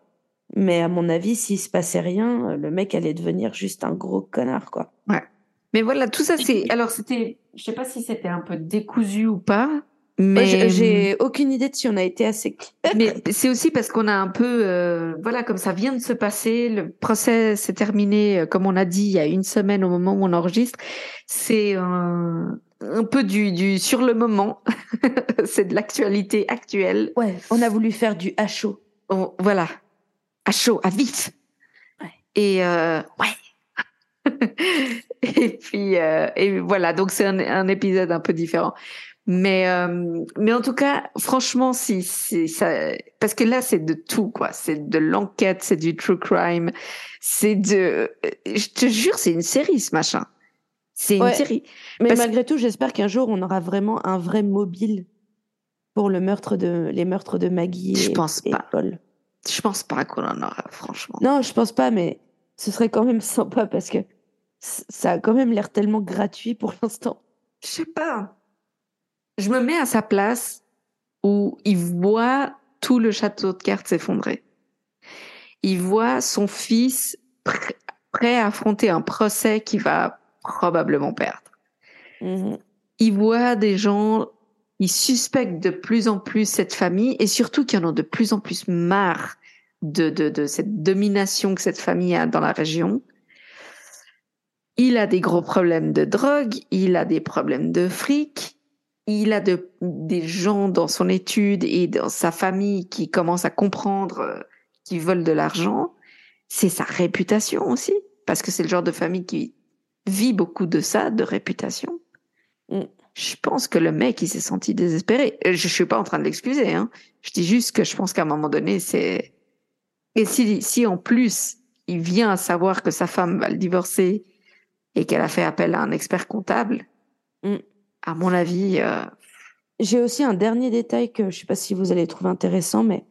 Mais à mon avis, s'il se passait rien, le mec allait devenir juste un gros connard, quoi. Mais voilà, tout ça, c'est. Alors, c'était. Je sais pas si c'était un peu décousu ou pas, mais. j'ai- J'ai aucune idée de si on a été assez. Mais c'est aussi parce qu'on a un peu, euh, voilà, comme ça vient de se passer, le procès s'est terminé, euh, comme on a dit, il y a une semaine au moment où on enregistre. C'est un, un peu du, du sur le moment. c'est de l'actualité actuelle. Ouais, on a voulu faire du à chaud. On- voilà, à chaud, à vif. Ouais. Et euh, ouais. et puis euh, et voilà, donc c'est un, un épisode un peu différent. Mais euh, mais en tout cas, franchement, si ça, parce que là c'est de tout quoi. C'est de l'enquête, c'est du true crime, c'est de, je te jure, c'est une série ce machin. C'est une série. Mais Parce- malgré tout, j'espère qu'un jour, on aura vraiment un vrai mobile pour le meurtre de, les meurtres de Maggie Je et, pense et pas. Paul. Je pense pas qu'on en aura, franchement. Non, je pense pas, mais ce serait quand même sympa parce que ça a quand même l'air tellement gratuit pour l'instant. Je sais pas. Je me mets à sa place où il voit tout le château de cartes s'effondrer. Il voit son fils pr- prêt à affronter un procès qu'il va probablement perdre. Mhm. Il voit des gens, il suspecte de plus en plus cette famille et surtout qu'il en a de plus en plus marre de, de, de cette domination que cette famille a dans la région. Il a des gros problèmes de drogue, il a des problèmes de fric, il a de, des gens dans son étude et dans sa famille qui commencent à comprendre euh, qu'ils volent de l'argent. C'est sa réputation aussi, parce que c'est le genre de famille qui vit beaucoup de ça, de réputation. Mm. je pense que le mec, il s'est senti désespéré. Je, je suis pas en train de l'excuser, hein. Je dis juste que je pense qu'à un moment donné, c'est. Et si, si en plus, il vient à savoir que sa femme va le divorcer et qu'elle a fait appel à un expert comptable. À mon avis, euh, J'ai aussi un dernier détail que je sais pas si vous allez trouver intéressant, mais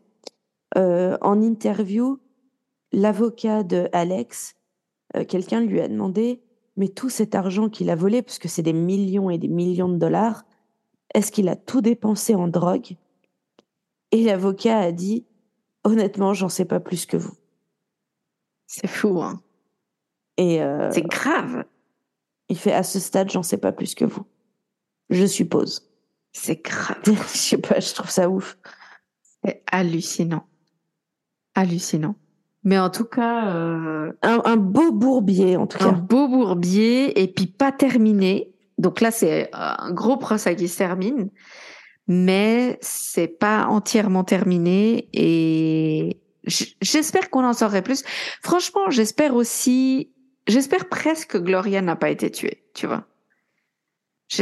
euh, en interview, l'avocat de Alex, euh, quelqu'un lui a demandé, mais tout cet argent qu'il a volé, parce que c'est des millions et des millions de dollars, est-ce qu'il a tout dépensé en drogue? Et l'avocat a dit, honnêtement, j'en sais pas plus que vous. c'est fou, hein. Et euh, C'est grave. il fait, à ce stade, j'en sais pas plus que vous. Je suppose. C'est grave. je sais pas, je trouve ça ouf. C'est hallucinant. Hallucinant. Mais en tout cas, euh, Un, un beau bourbier, en tout un cas. beau bourbier et puis pas terminé. Donc là, c'est un gros procès qui se termine, mais c'est pas entièrement terminé et j'espère qu'on en saurait plus. Franchement, j'espère aussi, j'espère presque que Gloria n'a pas été tuée, tu vois.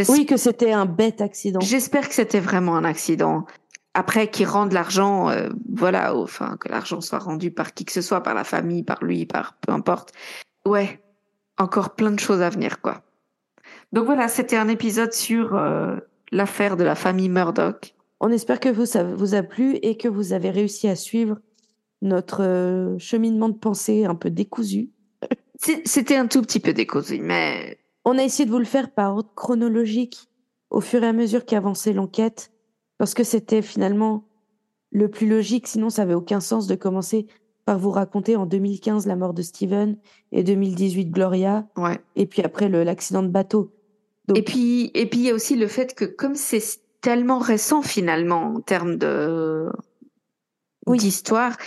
Oui, que c'était un bête accident. J'espère que c'était vraiment un accident. Après, qu'ils rendent l'argent, euh, voilà, enfin, que l'argent soit rendu par qui que ce soit, par la famille, par lui, par peu importe. Ouais, encore plein de choses à venir, quoi. Donc voilà, c'était un épisode sur euh, l'affaire de la famille Murdoch. On espère que vous, ça vous a plu et que vous avez réussi à suivre notre euh, cheminement de pensée un peu décousu. C'était un tout petit peu décosé, mais On a essayé de vous le faire par ordre chronologique au fur et à mesure qu'avançait l'enquête, parce que c'était finalement le plus logique, sinon ça avait aucun sens de commencer par vous raconter en 2015 la mort de Steven et 2018 Gloria, ouais. et puis après l'accident de bateau. Donc, Et puis, et puis il y a aussi le fait que comme c'est tellement récent finalement en termes de Oui. d'histoire,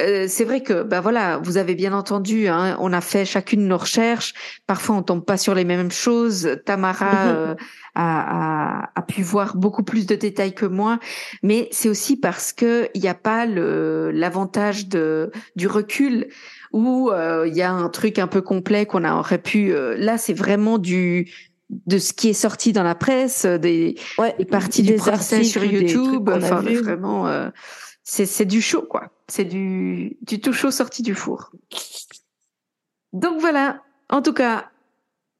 euh, c'est vrai que ben voilà, vous avez bien entendu, hein, on a fait chacune nos recherches. Parfois, on tombe pas sur les mêmes choses. Tamara euh, a, a, a pu voir beaucoup plus de détails que moi, mais c'est aussi parce que il n'y a pas l'avantage de du recul où euh, il y a un truc un peu complet qu'on aurait pu. euh, là, c'est vraiment du de ce qui est sorti dans la presse, des, ouais, des parties du des procès articles, sur YouTube. Enfin, vraiment, euh, c'est c'est du chaud, quoi. C'est du du tout chaud sorti du four. Donc voilà. En tout cas,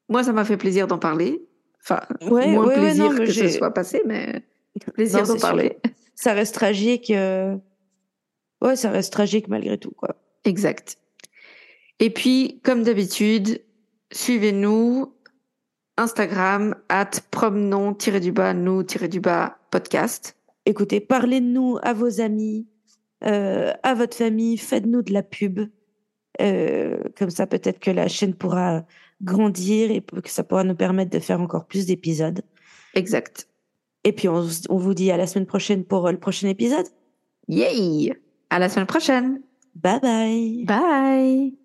moi, ça m'a fait plaisir d'en parler. Enfin, Ouais, moins ouais, ouais, plaisir non, mais que ce soit passé, mais plaisir Non, d'en sûr. parler. ça reste tragique. euh, Ouais, ça reste tragique malgré tout, quoi. Exact. Et puis, comme d'habitude, suivez-nous Instagram at promenon-du-bas nous-du-bas podcast. Écoutez, parlez de nous à vos amis, euh, à votre famille, faites-nous de la pub. Euh, comme ça, peut-être que la chaîne pourra grandir et que ça pourra nous permettre de faire encore plus d'épisodes. Exact. Et puis, on, on vous dit à la semaine prochaine pour euh, le prochain épisode. Yay! À la semaine prochaine. Bye bye. Bye!